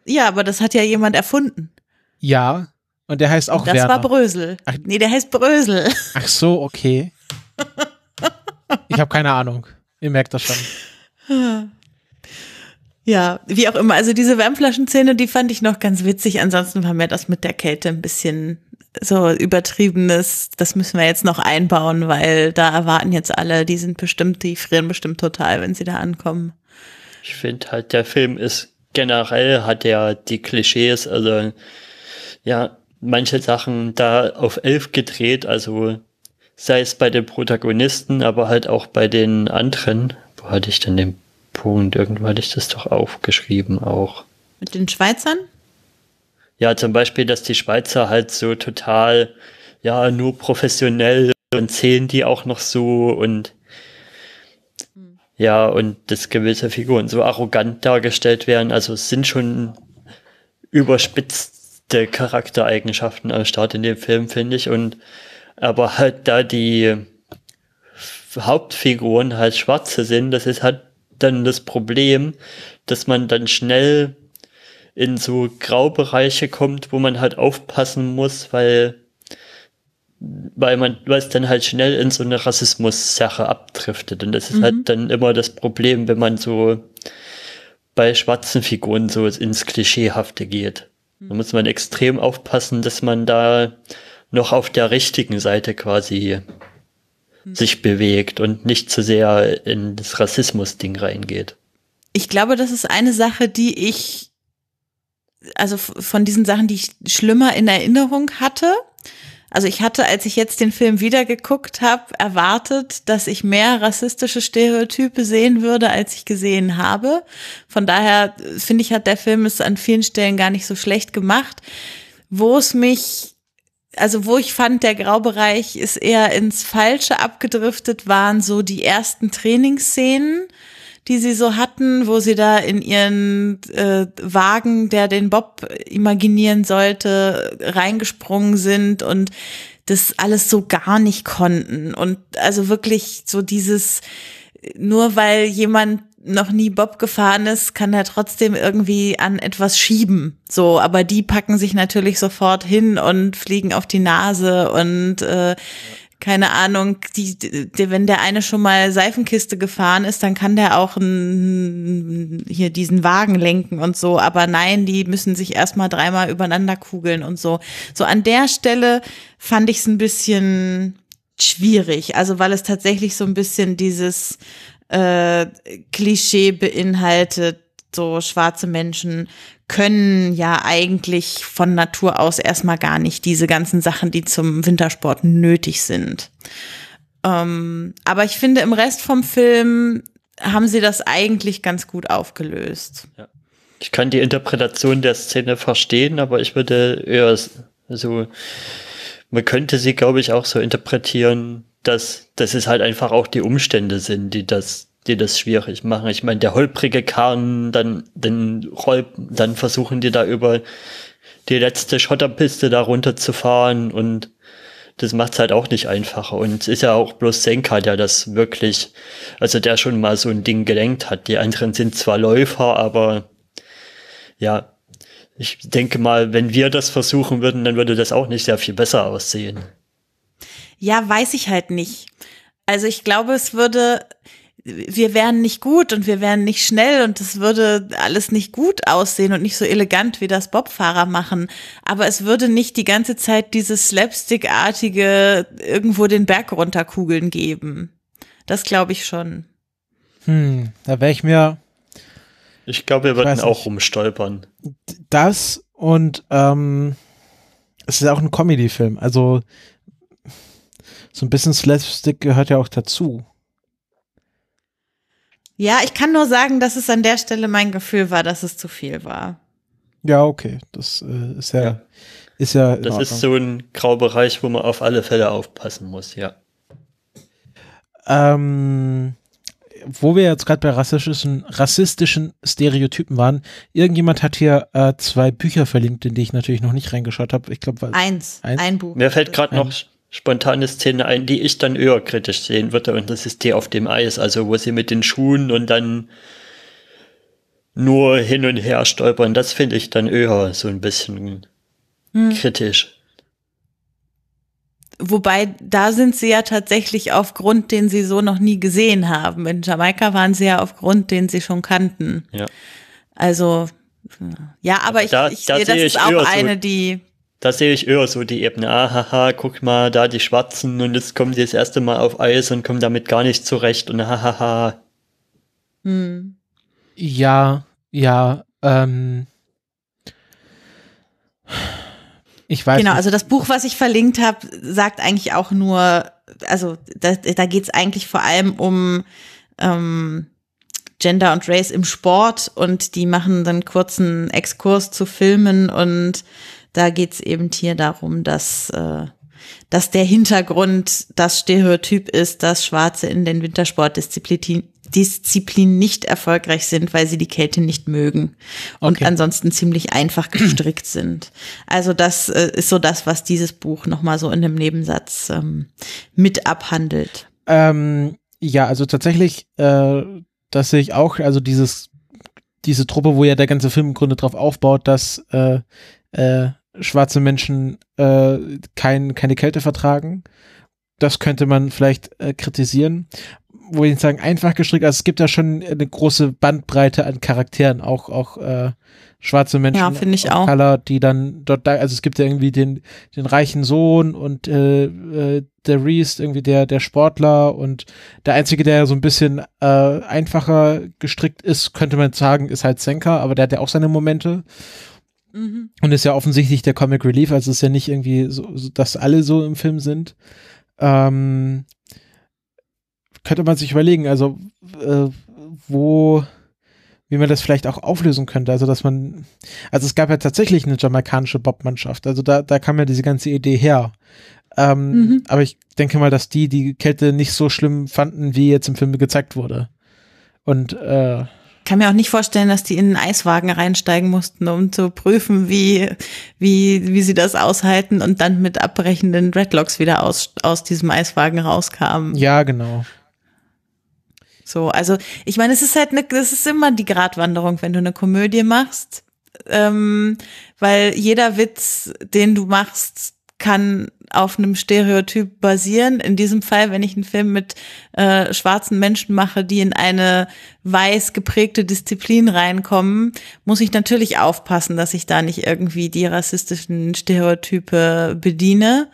Ja, aber das hat ja jemand erfunden. Ja. Und der heißt auch das Werner. war Brösel. Ach. Nee, der heißt Brösel. Ach so, okay. Ich habe keine Ahnung. Ihr merkt das schon. Ja, wie auch immer. Also diese Wärmflaschenszene, die fand ich noch ganz witzig. Ansonsten war mir das mit der Kälte ein bisschen so übertriebenes. Das müssen wir jetzt noch einbauen, weil da erwarten jetzt alle, die sind bestimmt, die frieren bestimmt total, wenn sie da ankommen. Ich finde halt, der Film ist generell hat er die Klischees, also ja, manche Sachen da auf elf gedreht, also sei es bei den Protagonisten, aber halt auch bei den anderen. Wo hatte ich denn den Punkt? Irgendwo hatte ich das doch aufgeschrieben auch. Mit den Schweizern? Ja, zum Beispiel, dass die Schweizer halt so total, ja, nur professionell und zählen die auch noch so und ja, und dass gewisse Figuren so arrogant dargestellt werden. Also es sind schon überspitzte Charaktereigenschaften am Start in dem Film, finde ich. Und aber halt da die Hauptfiguren halt Schwarze sind, das ist halt dann das Problem, dass man dann schnell in so Graubereiche kommt, wo man halt aufpassen muss, weil weil man, weil es dann halt schnell in so eine Rassismus-Sache abdriftet. Und das ist halt dann immer das Problem, wenn man so bei schwarzen Figuren so ins Klischeehafte geht. Da muss man extrem aufpassen, dass man da noch auf der richtigen Seite quasi sich bewegt und nicht zu sehr in das Rassismus-Ding reingeht. Ich glaube, das ist eine Sache, die ich, also von diesen Sachen, die ich schlimmer in Erinnerung hatte. Also ich hatte, als ich jetzt den Film wieder geguckt habe, erwartet, dass ich mehr rassistische Stereotype sehen würde, als ich gesehen habe. Von daher äh, finde ich, hat der Film es an vielen Stellen gar nicht so schlecht gemacht. Wo es mich, also wo ich fand, der Graubereich ist eher ins Falsche abgedriftet, waren so die ersten Trainingsszenen die sie so hatten, wo sie da in ihren äh, Wagen, der den Bob imaginieren sollte, reingesprungen sind und das alles so gar nicht konnten. Und also wirklich so dieses, nur weil jemand noch nie Bob gefahren ist, kann er trotzdem irgendwie an etwas schieben. So, aber die packen sich natürlich sofort hin und fliegen auf die Nase und äh, keine Ahnung, die, die, wenn der eine schon mal Seifenkiste gefahren ist, dann kann der auch ein, hier diesen Wagen lenken und so. Aber nein, die müssen sich erstmal dreimal übereinander kugeln und so. So an der Stelle fand ich es ein bisschen schwierig. Also weil es tatsächlich so ein bisschen dieses äh, Klischee beinhaltet, so schwarze Menschen können ja eigentlich von Natur aus erstmal gar nicht diese ganzen Sachen, die zum Wintersport nötig sind. Ähm, aber ich finde, im Rest vom Film haben sie das eigentlich ganz gut aufgelöst. Ja. Ich kann die Interpretation der Szene verstehen, aber ich würde eher so, man könnte sie, glaube ich, auch so interpretieren, dass, dass es halt einfach auch die Umstände sind, die das die das schwierig machen. Ich meine, der holprige Karren, dann den Roll, dann versuchen die da über die letzte Schotterpiste da runterzufahren und das macht's halt auch nicht einfacher. Und ist ja auch bloß Senka, der das wirklich, also der schon mal so ein Ding gelenkt hat. Die anderen sind zwar Läufer, aber ja, ich denke mal, wenn wir das versuchen würden, dann würde das auch nicht sehr viel besser aussehen. Ja, weiß ich halt nicht. Also ich glaube, es würde, wir wären nicht gut und wir wären nicht schnell und es würde alles nicht gut aussehen und nicht so elegant wie das Bobfahrer machen. Aber es würde nicht die ganze Zeit dieses Slapstick-artige irgendwo den Berg runterkugeln geben. Das glaube ich schon. Hm, da wäre ich mir. Ich glaube, wir würden auch rumstolpern. Das und ähm, es ist auch ein Comedy-Film. Also so ein bisschen Slapstick gehört ja auch dazu. Ja, ich kann nur sagen, dass es an der Stelle mein Gefühl war, dass es zu viel war. Ja, okay. Das äh, ist ja, ja, ist ja. Das ist so ein Graubereich, wo man auf alle Fälle aufpassen muss, ja. Ähm, wo wir jetzt gerade bei rassistischen, rassistischen Stereotypen waren, irgendjemand hat hier äh, zwei Bücher verlinkt, in die ich natürlich noch nicht reingeschaut habe. Ich glaube, eins, eins, ein Buch. Mir fällt gerade noch spontane Szene ein, die ich dann eher kritisch sehen würde. Und das ist die auf dem Eis, also wo sie mit den Schuhen und dann nur hin und her stolpern. Das finde ich dann eher so ein bisschen hm. kritisch. Wobei, da sind sie ja tatsächlich auf Grund, den sie so noch nie gesehen haben. In Jamaika waren sie ja auf Grund, den sie schon kannten. Ja. Also, ja, aber ich, da, ich sehe, das ist auch eine, so die da sehe ich eher so die Ebene, ah, haha, guck mal, da die Schwarzen und jetzt kommen die das erste Mal auf Eis und kommen damit gar nicht zurecht und hahaha. Hm. Ja, ja, ähm. Ich weiß. Genau, nicht. also das Buch, was ich verlinkt habe, sagt eigentlich auch nur, also da, da geht es eigentlich vor allem um ähm, Gender und Race im Sport und die machen dann kurzen Exkurs zu Filmen und da geht's eben hier darum, dass, äh, dass der Hintergrund das Stereotyp ist, dass Schwarze in den Wintersportdisziplinen Disziplin nicht erfolgreich sind, weil sie die Kälte nicht mögen und okay. ansonsten ziemlich einfach gestrickt sind. Also das äh, ist so das, was dieses Buch nochmal so in dem Nebensatz ähm, mit abhandelt. Ähm, ja, also tatsächlich, äh, das sehe ich auch, also dieses, diese Truppe, wo ja der ganze Film im Grunde drauf aufbaut, dass äh, äh, schwarze Menschen äh, kein, keine Kälte vertragen. Das könnte man vielleicht äh, kritisieren. Wo ich sagen, einfach gestrickt, also es gibt da schon eine große Bandbreite an Charakteren, auch, auch äh, schwarze Menschen, ja, finde ich auch. Color, die dann dort da, also es gibt ja irgendwie den, den reichen Sohn und äh, äh, der Reese, irgendwie der, der Sportler und der einzige, der so ein bisschen äh, einfacher gestrickt ist, könnte man sagen, ist halt Senka, aber der hat ja auch seine Momente. Mhm. Und ist ja offensichtlich der Comic Relief, also ist ja nicht irgendwie so, so dass alle so im Film sind. Ähm, könnte man sich überlegen, also äh, wo, wie man das vielleicht auch auflösen könnte. Also, dass man, also es gab ja tatsächlich eine jamaikanische Bobmannschaft, also da, da kam ja diese ganze Idee her. Ähm, mhm. Aber ich denke mal, dass die die Kälte nicht so schlimm fanden, wie jetzt im Film gezeigt wurde. Und äh, kann mir auch nicht vorstellen, dass die in einen Eiswagen reinsteigen mussten, um zu prüfen, wie, wie, wie sie das aushalten und dann mit abbrechenden Dreadlocks wieder aus, aus diesem Eiswagen rauskamen. ja, genau. So, also ich meine, es ist halt eine, das ist immer die Gratwanderung, wenn du eine Komödie machst, ähm, weil jeder Witz, den du machst, kann auf einem Stereotyp basieren. In diesem Fall, wenn ich einen Film mit äh, schwarzen Menschen mache, die in eine weiß geprägte Disziplin reinkommen, muss ich natürlich aufpassen, dass ich da nicht irgendwie die rassistischen Stereotype bediene.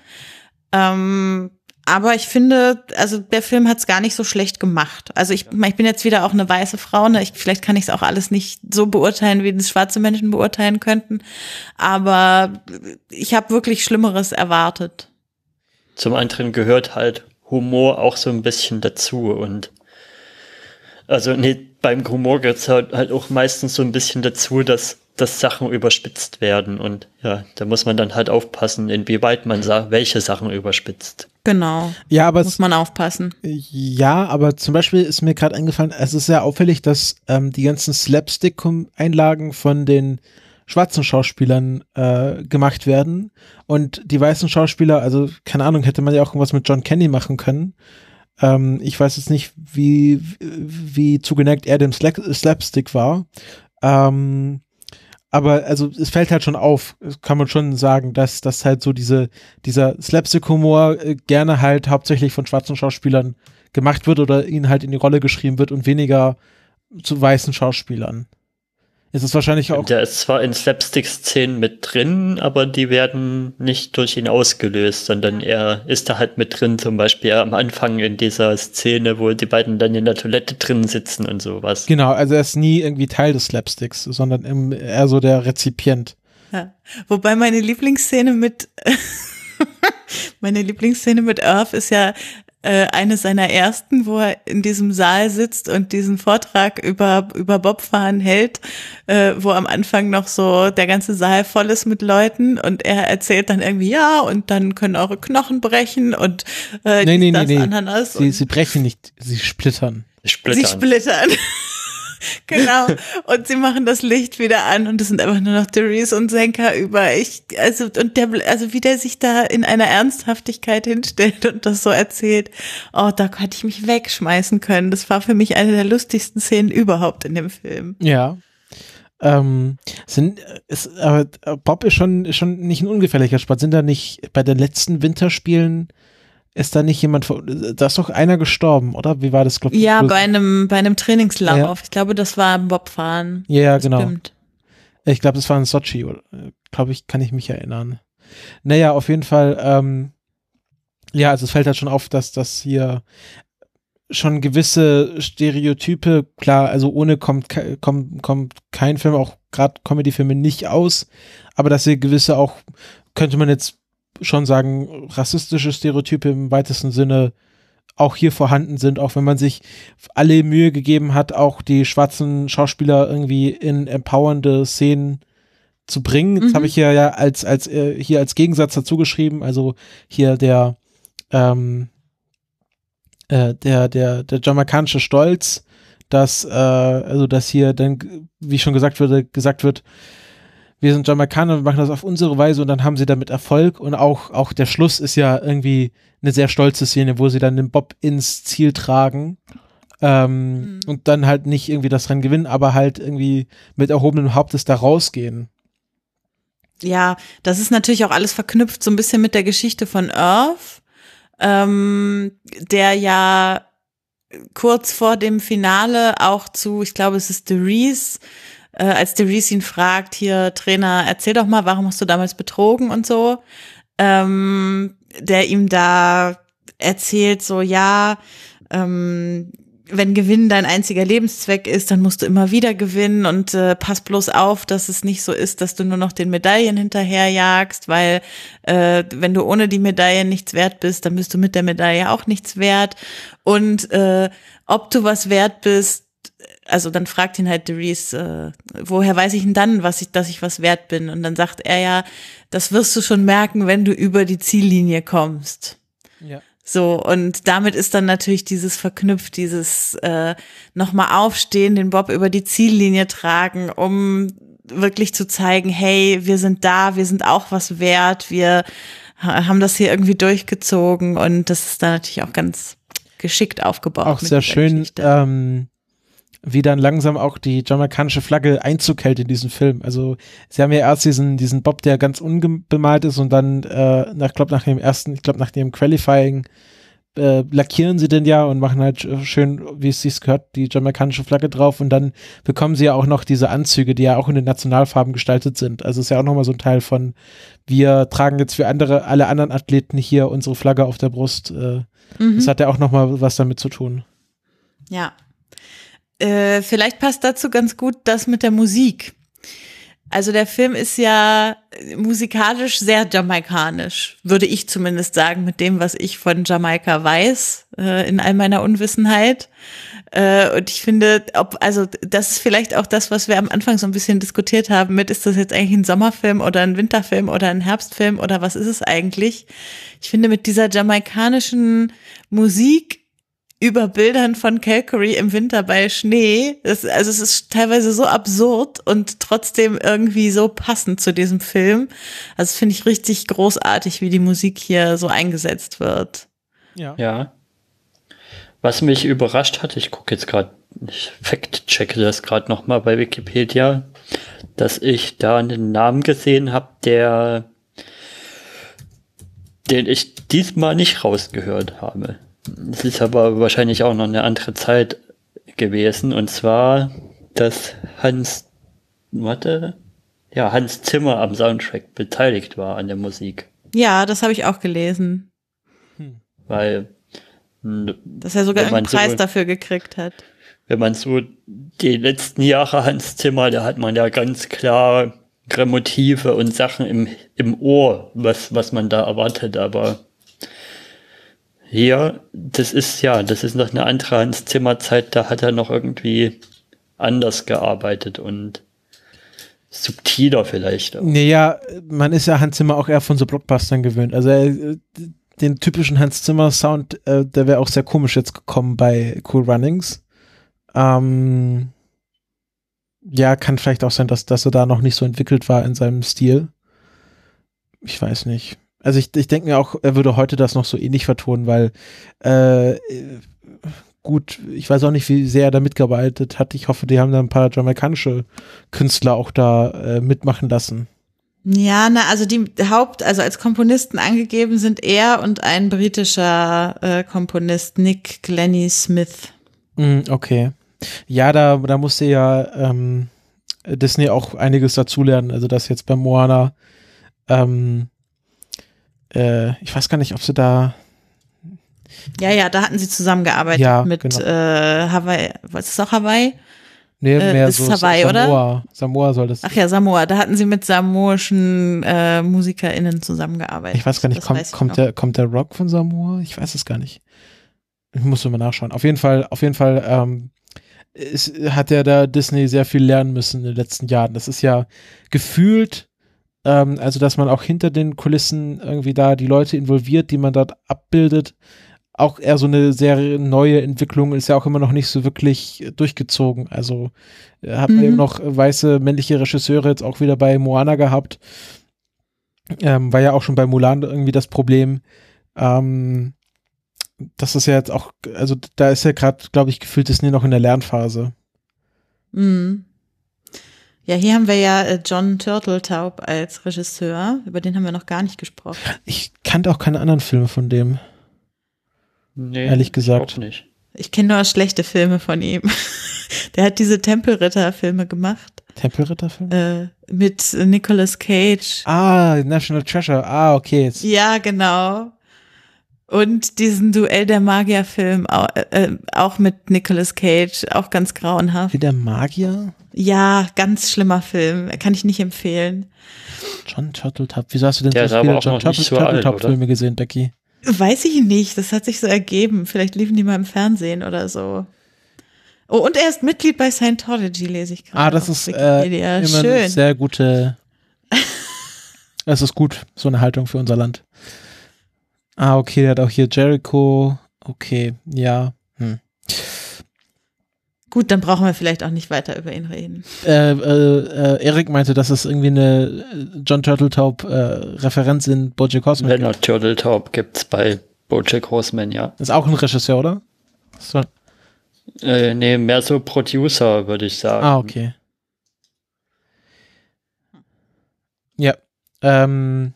Ähm, aber ich finde, also der Film hat es gar nicht so schlecht gemacht. Also ich, ich bin jetzt wieder auch eine weiße Frau, ne? ich, vielleicht kann ich es auch alles nicht so beurteilen, wie das schwarze Menschen beurteilen könnten. Aber ich habe wirklich Schlimmeres erwartet. Zum anderen gehört halt Humor auch so ein bisschen dazu und also nee, beim Humor gehört halt, halt auch meistens so ein bisschen dazu, dass dass Sachen überspitzt werden und ja, da muss man dann halt aufpassen, inwieweit man sa welche Sachen überspitzt. Genau. Ja, aber Muss man aufpassen. Ja, aber zum Beispiel ist mir gerade eingefallen, es ist sehr auffällig, dass ähm, die ganzen Slapstick-Einlagen von den schwarzen Schauspielern äh, gemacht werden und die weißen Schauspieler, also keine Ahnung, hätte man ja auch irgendwas mit John Kenny machen können. Ähm, ich weiß jetzt nicht, wie, wie zugeneigt er dem Slap Slapstick war. Ähm, aber also es fällt halt schon auf, kann man schon sagen, dass das halt so diese dieser Slapstick-Humor äh, gerne halt hauptsächlich von schwarzen Schauspielern gemacht wird oder ihnen halt in die Rolle geschrieben wird und weniger zu weißen Schauspielern. Es ist wahrscheinlich auch Der ist zwar in Slapstick-Szenen mit drin, aber die werden nicht durch ihn ausgelöst, sondern er ist da halt mit drin, zum Beispiel am Anfang in dieser Szene, wo die beiden dann in der Toilette drin sitzen und sowas. genau, also er ist nie irgendwie Teil des Slapsticks, sondern im, eher so der Rezipient. Ja. Wobei meine Lieblingsszene mit meine Lieblingsszene mit Irv ist ja äh, eine seiner ersten, wo er in diesem Saal sitzt und diesen Vortrag über über Bobfahren hält, äh, wo am Anfang noch so der ganze Saal voll ist mit Leuten und er erzählt dann irgendwie ja und dann können eure Knochen brechen und äh, Nee, nee, dies, nee, das, nee. Ananas Sie, sie brechen nicht, sie splittern. Splittern. Sie splittern. genau. Und sie machen das Licht wieder an und es sind einfach nur noch Therese und Senka über. Ich, also, und der, also wie der sich da in einer Ernsthaftigkeit hinstellt und das so erzählt. Oh, da hätte ich mich wegschmeißen können. Das war für mich eine der lustigsten Szenen überhaupt in dem Film. Ja. Ähm, sind, ist, aber Bob ist schon, ist schon nicht ein ungefährlicher Sport. Sind da nicht bei den letzten Winterspielen ist da nicht jemand, da ist doch einer gestorben, oder? Wie war das, glaub Ja, du- bei einem, bei einem Trainingslauf. Ja. Ich glaube, das war im Bobfahren. Ja, ja, genau. Stimmt. Ich glaube, das war in Sochi, glaube ich, kann ich mich erinnern. Naja, auf jeden Fall, ähm, ja, also es fällt halt schon auf, dass das hier schon gewisse Stereotype, klar, also ohne kommt, kommt, kommt kein Film, auch gerade Comedy-Filme nicht aus, aber dass hier gewisse auch, könnte man jetzt schon sagen, rassistische Stereotype im weitesten Sinne auch hier vorhanden sind, auch wenn man sich alle Mühe gegeben hat, auch die schwarzen Schauspieler irgendwie in empowernde Szenen zu bringen. Das Mhm. habe ich hier ja als, als äh, hier als Gegensatz dazu geschrieben. Also hier der ähm, äh, der, der, der jamaikanische Stolz, dass, äh, also dass hier dann, wie schon gesagt wurde, gesagt wird, wir sind Jamaikaner, wir machen das auf unsere Weise und dann haben sie damit Erfolg und auch, auch der Schluss ist ja irgendwie eine sehr stolze Szene, wo sie dann den Bob ins Ziel tragen ähm, Mhm. und dann halt nicht irgendwie das Rennen gewinnen, aber halt irgendwie mit erhobenem Hauptes da rausgehen. Ja, das ist natürlich auch alles verknüpft so ein bisschen mit der Geschichte von Earth, ähm, der ja kurz vor dem Finale auch zu, ich glaube, es ist Therese, äh, als Therese ihn fragt, hier Trainer, erzähl doch mal, warum hast du damals betrogen und so, ähm, der ihm da erzählt, so ja, ähm, wenn Gewinnen dein einziger Lebenszweck ist, dann musst du immer wieder gewinnen und äh, pass bloß auf, dass es nicht so ist, dass du nur noch den Medaillen hinterherjagst, weil äh, wenn du ohne die Medaillen nichts wert bist, dann bist du mit der Medaille auch nichts wert. Und äh, ob du was wert bist, also dann fragt ihn halt Therese, äh, woher weiß ich denn dann, was ich, dass ich was wert bin? Und dann sagt er ja, das wirst du schon merken, wenn du über die Ziellinie kommst. Ja. So, und damit ist dann natürlich dieses verknüpft, dieses äh, nochmal aufstehen, den Bob über die Ziellinie tragen, um wirklich zu zeigen, hey, wir sind da, wir sind auch was wert, wir haben das hier irgendwie durchgezogen und das ist dann natürlich auch ganz geschickt aufgebaut. Auch sehr schön, ähm, wie dann langsam auch die jamaikanische Flagge Einzug hält in diesen Film. Also sie haben ja erst diesen, diesen Bob, der ganz unbemalt ist und dann, äh, nach, glaub, nach dem ersten, ich glaube nach dem Qualifying äh, lackieren sie den ja und machen halt schön, wie es sich gehört, die jamaikanische Flagge drauf und dann bekommen sie ja auch noch diese Anzüge, die ja auch in den Nationalfarben gestaltet sind. Also ist ja auch nochmal so ein Teil von, wir tragen jetzt für andere, alle anderen Athleten hier unsere Flagge auf der Brust. Äh, mhm. Das hat ja auch nochmal was damit zu tun. Ja. Äh, vielleicht passt dazu ganz gut das mit der Musik. Also der Film ist ja musikalisch sehr jamaikanisch, würde ich zumindest sagen, mit dem, was ich von Jamaika weiß, äh, in all meiner Unwissenheit. Äh, und ich finde, ob, also das ist vielleicht auch das, was wir am Anfang so ein bisschen diskutiert haben mit, ist das jetzt eigentlich ein Sommerfilm oder ein Winterfilm oder ein Herbstfilm oder was ist es eigentlich? Ich finde, mit dieser jamaikanischen Musik über Bildern von Calgary im Winter bei Schnee. Das, also es ist teilweise so absurd und trotzdem irgendwie so passend zu diesem Film. Also finde ich richtig großartig, wie die Musik hier so eingesetzt wird. Ja. Ja. Was mich überrascht hat, ich gucke jetzt gerade, ich fact-checke das gerade nochmal bei Wikipedia, dass ich da einen Namen gesehen habe, der den ich diesmal nicht rausgehört habe. Es ist aber wahrscheinlich auch noch eine andere Zeit gewesen. Und zwar, dass Hans, warte, ja, Hans Zimmer am Soundtrack beteiligt war an der Musik. Ja, das habe ich auch gelesen. Hm. Weil. Dass er sogar einen Preis so, dafür gekriegt hat. Wenn man so die letzten Jahre Hans Zimmer, da hat man ja ganz klar Motive und Sachen im, im Ohr, was, was man da erwartet, aber hier, das ist ja, das ist noch eine andere Hans Zimmer Zeit, da hat er noch irgendwie anders gearbeitet und subtiler vielleicht. Naja, man ist ja Hans Zimmer auch eher von so Blockbustern gewöhnt. Also äh, den typischen Hans Zimmer Sound, äh, der wäre auch sehr komisch jetzt gekommen bei Cool Runnings. Ähm, ja, kann vielleicht auch sein, dass, dass er da noch nicht so entwickelt war in seinem Stil. Ich weiß nicht. Also ich, ich denke mir auch, er würde heute das noch so ähnlich vertonen, weil äh, gut, ich weiß auch nicht, wie sehr er da mitgearbeitet hat. Ich hoffe, die haben da ein paar jamaikanische Künstler auch da äh, mitmachen lassen. Ja, na, also die Haupt, also als Komponisten angegeben sind er und ein britischer äh, Komponist, Nick Glennie Smith. Mm, okay. Ja, da, da musste ja ähm, Disney auch einiges dazulernen. Also dass jetzt bei Moana ähm, äh, ich weiß gar nicht, ob sie da. Ja, ja, da hatten sie zusammengearbeitet ja, mit genau. äh, Hawaii. Was ist auch Hawaii? Nee, äh, mehr ist so Hawaii, Samoa. Oder? Samoa soll das. Ach ja, Samoa. Da hatten sie mit samoischen äh, MusikerInnen zusammengearbeitet. Ich weiß gar nicht, kommt, kommt, der, kommt der Rock von Samoa? Ich weiß es gar nicht. Ich muss mal nachschauen. Auf jeden Fall, auf jeden Fall ähm, ist, hat ja da Disney sehr viel lernen müssen in den letzten Jahren. Das ist ja gefühlt ähm, also, dass man auch hinter den Kulissen irgendwie da die Leute involviert, die man dort abbildet. Auch eher so eine sehr neue Entwicklung ist ja auch immer noch nicht so wirklich durchgezogen. Also äh, hat man mhm. eben noch weiße männliche Regisseure jetzt auch wieder bei Moana gehabt. Ähm, war ja auch schon bei Mulan irgendwie das Problem. Ähm, das ist ja jetzt auch, also da ist ja gerade, glaube ich, gefühlt Disney noch in der Lernphase. Mhm. Ja, hier haben wir ja äh, John Turteltaub als Regisseur. Über den haben wir noch gar nicht gesprochen. Ich kannte auch keine anderen Filme von dem. Nee, ehrlich gesagt. Ich nicht. Ich kenne nur schlechte Filme von ihm. Der hat diese Tempelritter-Filme gemacht. Tempelritter-Filme? Äh, mit Nicolas Cage. Ah, National Treasure. Ah, okay. Jetzt. Ja, genau. Und diesen Duell der Magier-Film, auch, äh, auch mit Nicolas Cage, auch ganz grauenhaft. Wie der Magier? Ja, ganz schlimmer Film. Kann ich nicht empfehlen. John Turteltaub. Wieso hast du denn der so viele John Turteltaub-Filme gesehen, Becky? Weiß ich nicht. Das hat sich so ergeben. Vielleicht liefen die mal im Fernsehen oder so. Oh, und er ist Mitglied bei Scientology, lese ich gerade. Ah, das ist äh, immer Schön. eine sehr gute. es ist gut, so eine Haltung für unser Land. Ah, okay, der hat auch hier Jericho. Okay, ja. Hm. Gut, dann brauchen wir vielleicht auch nicht weiter über ihn reden. Äh, äh, äh, Erik meinte, dass es irgendwie eine äh, John Turtletaub äh, Referenz in Bojack Horseman Leonard Turtletaub gibt's bei Bojack Horseman, ja. Ist auch ein Regisseur, oder? So. Äh, nee, mehr so Producer, würde ich sagen. Ah, okay. Ja. Ähm,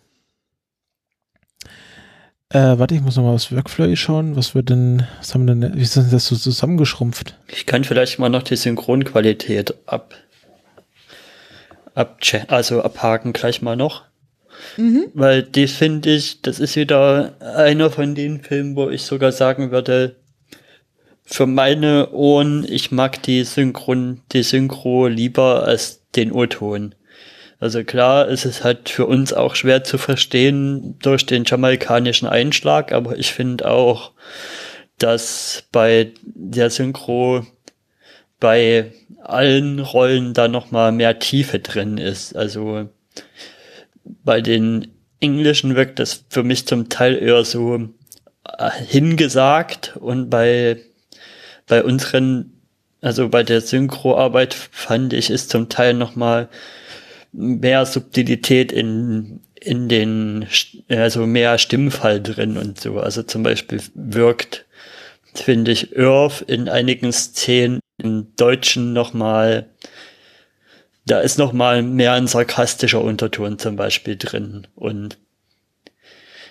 äh, warte, ich muss nochmal aufs Workflow schauen. Was wird denn, was haben wir denn, wie ist denn das so zusammengeschrumpft? Ich kann vielleicht mal noch die Synchronqualität ab, ab also abhaken gleich mal noch. Mhm. Weil die finde ich, das ist wieder einer von den Filmen, wo ich sogar sagen würde, für meine Ohren, ich mag die Synchron, die Synchro lieber als den O-Ton. Also klar, es ist halt für uns auch schwer zu verstehen durch den jamaikanischen Einschlag, aber ich finde auch, dass bei der Synchro bei allen Rollen da noch mal mehr Tiefe drin ist. Also bei den Englischen wirkt das für mich zum Teil eher so äh, hingesagt und bei bei unseren also bei der Synchroarbeit fand ich ist zum Teil noch mal mehr Subtilität in, in den, also mehr Stimmfall drin und so. Also zum Beispiel wirkt, finde ich, Irv in einigen Szenen im Deutschen nochmal, da ist nochmal mehr ein sarkastischer Unterton zum Beispiel drin. Und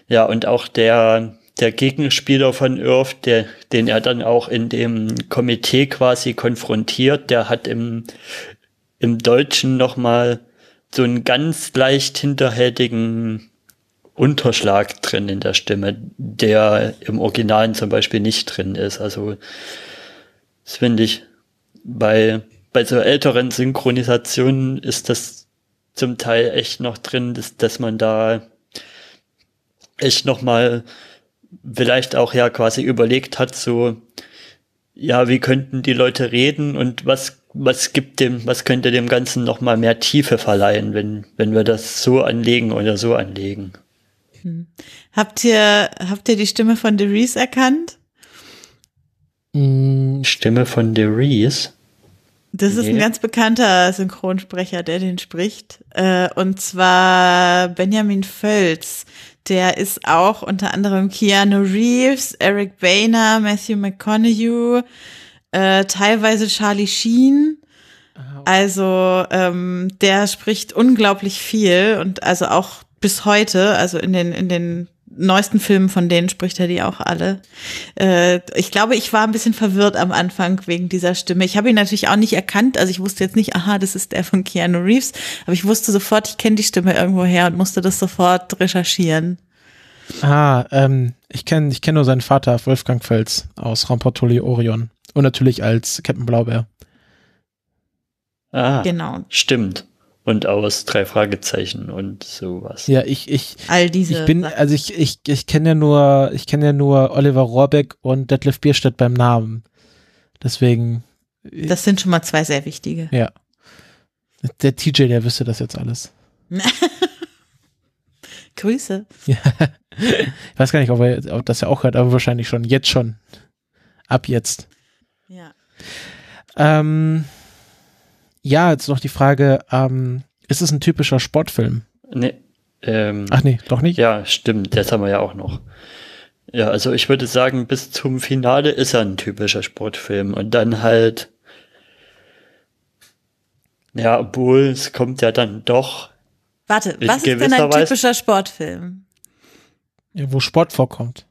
ja, und auch der, der Gegenspieler von Irv, der, den er dann auch in dem Komitee quasi konfrontiert, der hat im, im Deutschen nochmal so einen ganz leicht hinterhältigen Unterschlag drin in der Stimme, der im Originalen zum Beispiel nicht drin ist. Also das finde ich bei, bei so älteren Synchronisationen ist das zum Teil echt noch drin, dass, dass man da echt noch mal vielleicht auch ja quasi überlegt hat, so ja, wie könnten die Leute reden und was was gibt dem, was könnte dem Ganzen noch mal mehr Tiefe verleihen, wenn, wenn wir das so anlegen oder so anlegen. Hm. Habt ihr, habt ihr die Stimme von Reese erkannt? Hm, Stimme von Reese? Das nee. ist ein ganz bekannter Synchronsprecher, der den spricht. Äh, und zwar Benjamin Völz. Der ist auch unter anderem Keanu Reeves, Eric Boehner, Matthew McConaughey, äh, teilweise Charlie Sheen. Also ähm, der spricht unglaublich viel und also auch bis heute, also in den in den neuesten Filmen von denen spricht er die auch alle. Äh, ich glaube, ich war ein bisschen verwirrt am Anfang wegen dieser Stimme. Ich habe ihn natürlich auch nicht erkannt, also ich wusste jetzt nicht, aha, das ist der von Keanu Reeves, aber ich wusste sofort, ich kenne die Stimme irgendwo her und musste das sofort recherchieren. Ah, ähm, ich kenne ich kenn nur seinen Vater, Wolfgang Fels aus Ramportoli Orion. Und natürlich als Captain Blaubeer. Ah, genau. Stimmt. Und aus drei Fragezeichen und sowas. Ja, ich, ich, all diese. Ich bin, also ich, ich, ich kenne ja nur, ich kenne ja nur Oliver Rohrbeck und Detlef Bierstedt beim Namen. Deswegen. Das sind schon mal zwei sehr wichtige. Ja. Der TJ, der wüsste das jetzt alles. Grüße. Ja. Ich weiß gar nicht, ob er ob das ja auch hört, aber wahrscheinlich schon. Jetzt schon. Ab jetzt. Ja. Ähm, ja, jetzt noch die Frage, ähm, ist es ein typischer Sportfilm? Nee. Ähm, Ach nee, doch nicht? Ja, stimmt, das haben wir ja auch noch. Ja, also ich würde sagen, bis zum Finale ist er ein typischer Sportfilm und dann halt, ja, obwohl es kommt ja dann doch. Warte, was ist denn ein typischer Sportfilm? Ja, wo Sport vorkommt.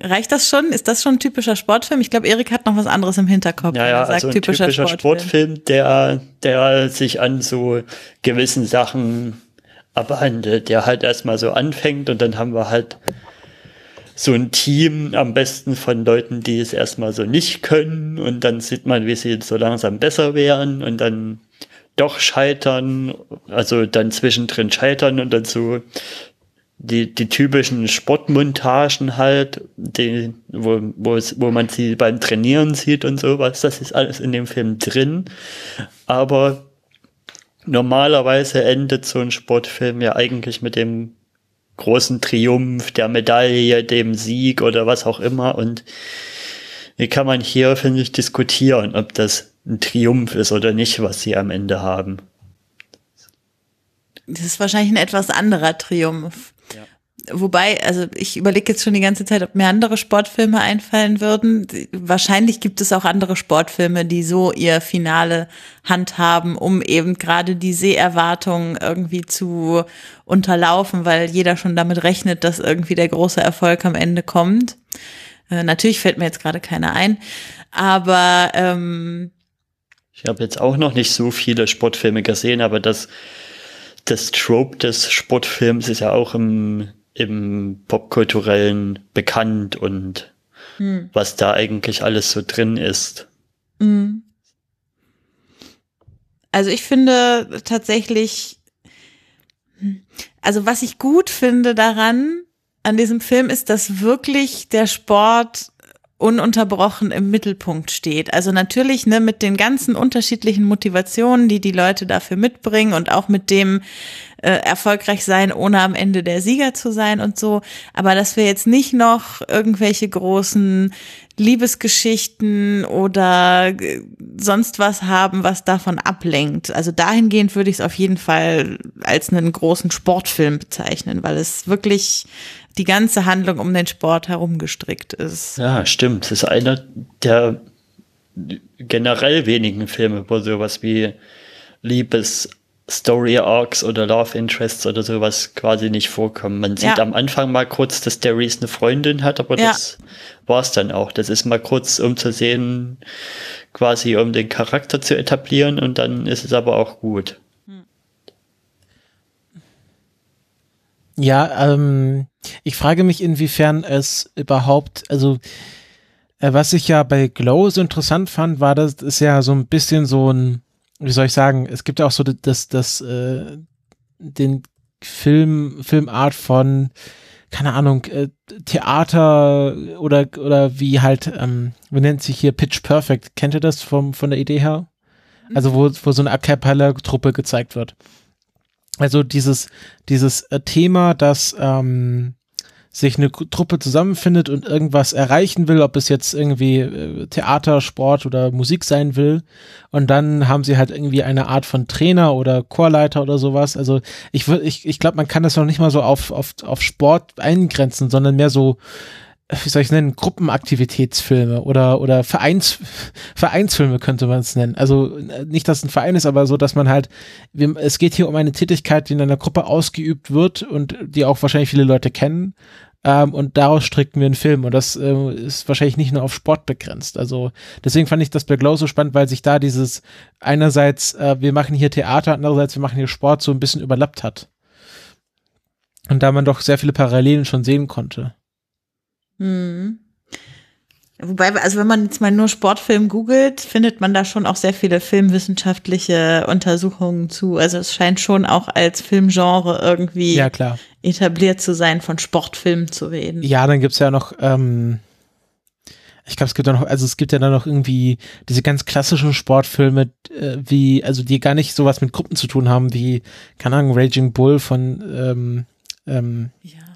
Reicht das schon? Ist das schon ein typischer Sportfilm? Ich glaube, Erik hat noch was anderes im Hinterkopf. Ja, ja, also ein typischer, typischer Sportfilm. Sportfilm, der, der sich an so gewissen Sachen abhandelt, der halt erstmal so anfängt und dann haben wir halt so ein Team am besten von Leuten, die es erstmal so nicht können und dann sieht man, wie sie so langsam besser werden und dann doch scheitern, also dann zwischendrin scheitern und dann so die, die typischen Sportmontagen halt, die, wo, wo, es, wo man sie beim Trainieren sieht und sowas, das ist alles in dem Film drin. Aber normalerweise endet so ein Sportfilm ja eigentlich mit dem großen Triumph, der Medaille, dem Sieg oder was auch immer. Und wie kann man hier, finde ich, diskutieren, ob das ein Triumph ist oder nicht, was sie am Ende haben. Das ist wahrscheinlich ein etwas anderer Triumph. Wobei, also ich überlege jetzt schon die ganze Zeit, ob mir andere Sportfilme einfallen würden. Wahrscheinlich gibt es auch andere Sportfilme, die so ihr Finale handhaben, um eben gerade die Seherwartungen irgendwie zu unterlaufen, weil jeder schon damit rechnet, dass irgendwie der große Erfolg am Ende kommt. Äh, natürlich fällt mir jetzt gerade keiner ein, aber ähm, ich habe jetzt auch noch nicht so viele Sportfilme gesehen, aber das das Trope des Sportfilms ist ja auch im im Popkulturellen bekannt und hm. was da eigentlich alles so drin ist. Hm. Also ich finde tatsächlich, also was ich gut finde daran, an diesem Film ist, dass wirklich der Sport ununterbrochen im Mittelpunkt steht. Also natürlich ne, mit den ganzen unterschiedlichen Motivationen, die die Leute dafür mitbringen und auch mit dem äh, erfolgreich sein, ohne am Ende der Sieger zu sein und so. Aber dass wir jetzt nicht noch irgendwelche großen Liebesgeschichten oder äh, sonst was haben, was davon ablenkt. Also dahingehend würde ich es auf jeden Fall als einen großen Sportfilm bezeichnen, weil es wirklich die ganze Handlung um den Sport herum gestrickt ist. Ja, stimmt. Es ist einer der generell wenigen Filme, wo sowas wie Liebes Story Arcs oder Love Interests oder sowas quasi nicht vorkommen. Man sieht ja. am Anfang mal kurz, dass der Reese eine Freundin hat, aber ja. das war's dann auch. Das ist mal kurz, um zu sehen, quasi um den Charakter zu etablieren und dann ist es aber auch gut. Ja, ähm, ich frage mich, inwiefern es überhaupt, also äh, was ich ja bei Glow so interessant fand, war, das ist ja so ein bisschen so ein, wie soll ich sagen, es gibt ja auch so das, das, äh, den Film, Filmart von, keine Ahnung, äh, Theater oder, oder wie halt, ähm, wie nennt sich hier Pitch Perfect? Kennt ihr das vom, von der Idee her? Also wo, wo so eine A Cappella-Truppe gezeigt wird. Also dieses, dieses äh, Thema, dass ähm, sich eine Truppe zusammenfindet und irgendwas erreichen will, ob es jetzt irgendwie äh, Theater, Sport oder Musik sein will. Und dann haben sie halt irgendwie eine Art von Trainer oder Chorleiter oder sowas. Also ich ich, ich glaube, man kann das noch nicht mal so auf, auf, auf Sport eingrenzen, sondern mehr so wie soll ich es nennen, Gruppenaktivitätsfilme oder, oder Vereins, Vereinsfilme könnte man es nennen. Also nicht, dass es ein Verein ist, aber so, dass man halt, es geht hier um eine Tätigkeit, die in einer Gruppe ausgeübt wird und die auch wahrscheinlich viele Leute kennen. Ähm, und daraus stricken wir einen Film und das äh, ist wahrscheinlich nicht nur auf Sport begrenzt. Also deswegen fand ich das bei Glow so spannend, weil sich da dieses einerseits, äh, wir machen hier Theater, andererseits wir machen hier Sport so ein bisschen überlappt hat. Und da man doch sehr viele Parallelen schon sehen konnte. Mhm. Wobei, also wenn man jetzt mal nur Sportfilm googelt, findet man da schon auch sehr viele filmwissenschaftliche Untersuchungen zu. Also es scheint schon auch als Filmgenre irgendwie ja, klar. etabliert zu sein, von Sportfilmen zu reden. Ja, dann gibt's ja noch, ähm, ich glaube, es gibt ja noch, also es gibt ja dann noch irgendwie diese ganz klassischen Sportfilme, äh, wie, also die gar nicht sowas mit Gruppen zu tun haben, wie, keine Ahnung, Raging Bull von ähm, ähm, ja.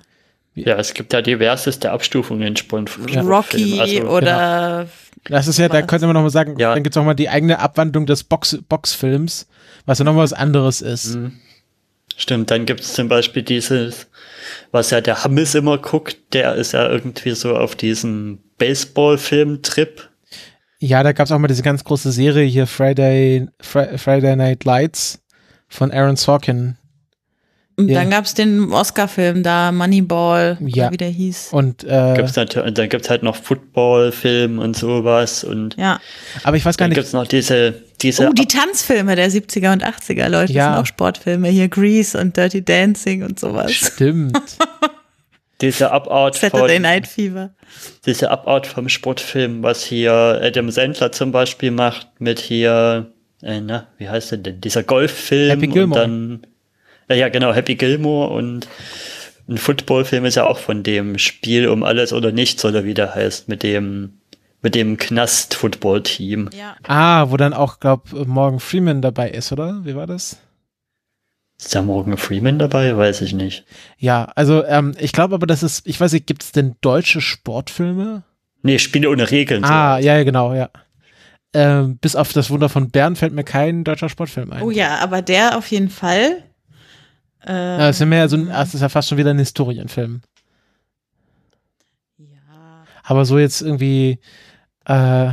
Ja, es gibt ja diverseste Abstufungen von ja. Rocky also, oder. Genau. Das ist ja, da könnte man nochmal sagen, ja. dann gibt es auch mal die eigene Abwandlung des Box, Boxfilms, was ja nochmal was anderes ist. Mhm. Stimmt, dann gibt es zum Beispiel dieses, was ja der Hammes immer guckt, der ist ja irgendwie so auf diesem Baseball-Film-Trip. Ja, da gab es auch mal diese ganz große Serie hier, Friday, Friday Night Lights von Aaron Sorkin. Und ja. dann gab es den Oscar-Film da, Moneyball, ja. wie der hieß. Und äh, gibt's dann, dann gibt es halt noch Football-Film und sowas. Und ja. Aber ich weiß gar nicht. Dann gibt es noch diese, diese. Oh, die Tanzfilme der 70er und 80er, Leute. Ja. Das sind auch Sportfilme. Hier Grease und Dirty Dancing und sowas. Stimmt. diese Abart Saturday von, Night Fever. Diese Abart vom Sportfilm, was hier Adam Sandler zum Beispiel macht, mit hier, äh, na, wie heißt der denn? Dieser Golffilm. Happy Gilmore. Und dann ja, ja, genau, Happy Gilmore und ein Footballfilm ist ja auch von dem Spiel um alles oder nichts oder wie der heißt, mit dem mit dem Knast-Football-Team. Ja. Ah, wo dann auch, glaub, Morgan Freeman dabei ist, oder? Wie war das? Ist da Morgan Freeman dabei? Weiß ich nicht. Ja, also ähm, ich glaube aber, das ist, ich weiß nicht, gibt es denn deutsche Sportfilme? Nee, Spiele ohne Regeln. Ah, ja, ja, genau, ja. Ähm, bis auf das Wunder von Bern fällt mir kein deutscher Sportfilm ein. Oh ja, aber der auf jeden Fall. Ähm, Ja, es ist ja mehr so ein, es ist ja fast schon wieder ein Historienfilm. ja. Aber so jetzt irgendwie, äh,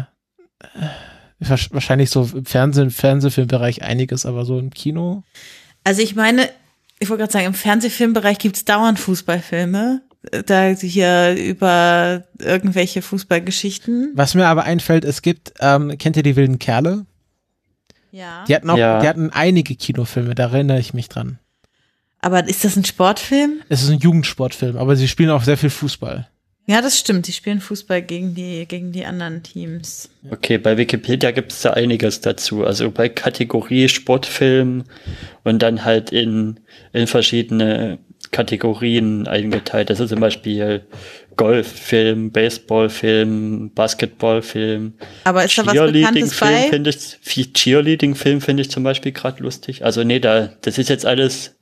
wahrsch- wahrscheinlich so im Fernsehen, Fernsehfilmbereich einiges, aber so im Kino. Also ich meine, ich wollte gerade sagen, im Fernsehfilmbereich gibt's dauernd Fußballfilme. Da hier über irgendwelche Fußballgeschichten. Was mir aber einfällt, es gibt, ähm, kennt ihr die wilden Kerle? Ja. Die hatten auch, Ja. die hatten einige Kinofilme, da erinnere ich mich dran. Aber ist das ein Sportfilm? Es ist ein Jugendsportfilm, aber sie spielen auch sehr viel Fußball. Ja, das stimmt. Die spielen Fußball gegen die, gegen die anderen Teams. Okay, bei Wikipedia gibt es da einiges dazu. Also bei Kategorie Sportfilm und dann halt in, in verschiedene Kategorien eingeteilt. Das ist zum Beispiel Golffilm, Baseballfilm, Basketballfilm. Aber ist da was Bekanntes Cheerleading-Film bei? finde ich, Cheerleading-Film finde ich zum Beispiel gerade lustig. Also nee, da, das ist jetzt alles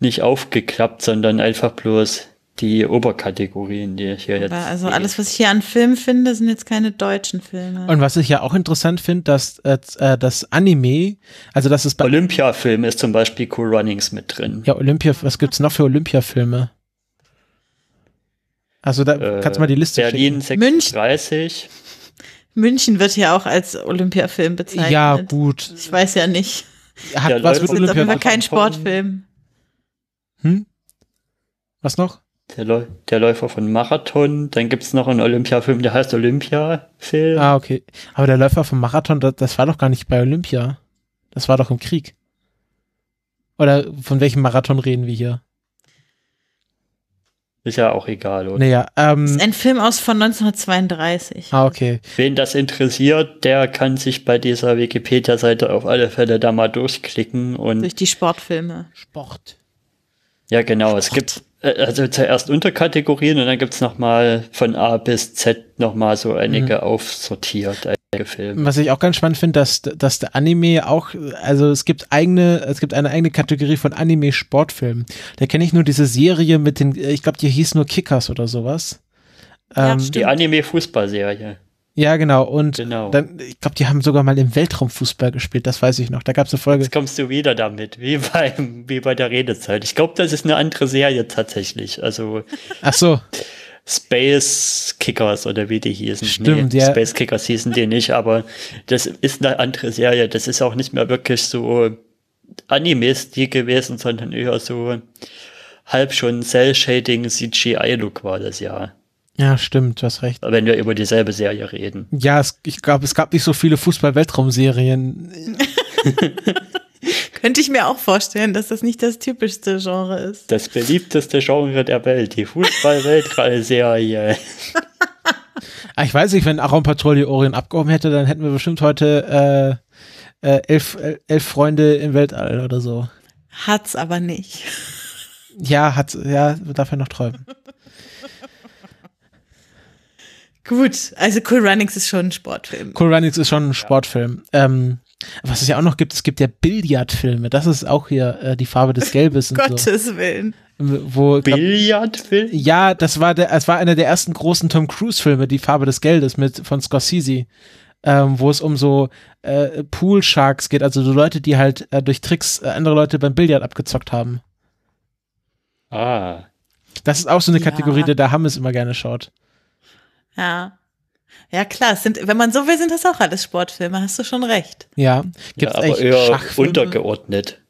nicht aufgeklappt, sondern einfach bloß die Oberkategorien, die ich hier jetzt. Also alles, was ich hier an Filmen finde, sind jetzt keine deutschen Filme. Und was ich ja auch interessant finde, dass äh, äh, das Anime, also das ist bei Olympiafilm ist zum Beispiel Cool Runnings mit drin. ja Olympia, was gibt's noch für Olympiafilme? Also da Äh, kannst du mal die Liste Berlin schicken. 36. München wird ja auch als Olympiafilm bezeichnet. Ja, gut. Ich weiß ja nicht. Hat Der was läuft mit Das ist auf jeden Fall Olympia. kein Sportfilm. Hm? Was noch? Der, Läu der Läufer von Marathon. Dann gibt's noch einen Olympiafilm, der heißt Olympiafilm. Ah, okay. Aber der Läufer vom Marathon, das, das war doch gar nicht bei Olympia. Das war doch im Krieg. Oder von welchem Marathon reden wir hier? Ist ja auch egal, oder? Naja, Das ähm, ist ein Film aus von 1932. ah, okay. Wen das interessiert, der kann sich bei dieser Wikipedia-Seite auf alle Fälle da mal durchklicken und Durch die Sportfilme. Sport. Ja genau, es gibt äh, also zuerst Unterkategorien und dann gibt's noch mal von A bis Z noch mal so einige aufsortiert, einige Filme. Was ich auch ganz spannend finde, dass, dass der Anime auch, also es gibt eigene, es gibt eine eigene Kategorie von Anime-Sportfilmen. Da kenne ich nur diese Serie mit den, ich glaube, die hieß nur Kickers oder sowas. Ja, Ähm. Die Anime-Fußballserie. Ja, genau. Und Genau. dann, ich glaube, die haben sogar mal im Weltraumfußball gespielt, das weiß ich noch. Da gab es eine Folge. Jetzt kommst du wieder damit, wie, beim, wie bei der Redezeit. Ich glaube, das ist eine andere Serie tatsächlich. Also Ach so, Space Kickers oder wie die hießen. Stimmt, nee, ja. Space Kickers hießen die nicht, aber das ist eine andere Serie. Das ist auch nicht mehr wirklich so Anime-Stil gewesen, sondern eher so halb schon Cell-Shading CGI-Look war das ja. Ja, stimmt, du hast recht. Wenn wir über dieselbe Serie reden. Ja, es, ich glaube, es gab nicht so viele Fußball-Weltraumserien. Könnte ich mir auch vorstellen, dass das nicht das typischste Genre ist. Das beliebteste Genre der Welt, die Fußball-Weltall-Serie. Ah, ich weiß nicht, wenn Aron Patrouille Orion abgehoben hätte, dann hätten wir bestimmt heute äh, äh, elf, el- elf Freunde im Weltall oder so. Hat's aber nicht. Ja, hat, ja, darf er noch träumen. Gut, also Cool Runnings ist schon ein Sportfilm. Cool Runnings ist schon ein Sportfilm. Ähm, was es ja auch noch gibt, es gibt ja Billardfilme. Das ist auch hier äh, die Farbe des Gelbes und so. Gottes Willen. Wo, glaub, Billardfilm? ja, das war der, es war einer der ersten großen Tom Cruise Filme, die Farbe des Geldes mit von Scorsese, ähm, wo es um so äh, Pool Sharks geht, also so Leute, die halt äh, durch Tricks äh, andere Leute beim Billard abgezockt haben. Ah. Das ist auch so eine Ja. Kategorie, die der Hammes immer gerne schaut. Ja. Ja, klar, es sind, wenn man so will, sind das auch alles Sportfilme, hast du schon recht. Ja, Ja, gibt's aber eigentlich eher Schachfilme? untergeordnet.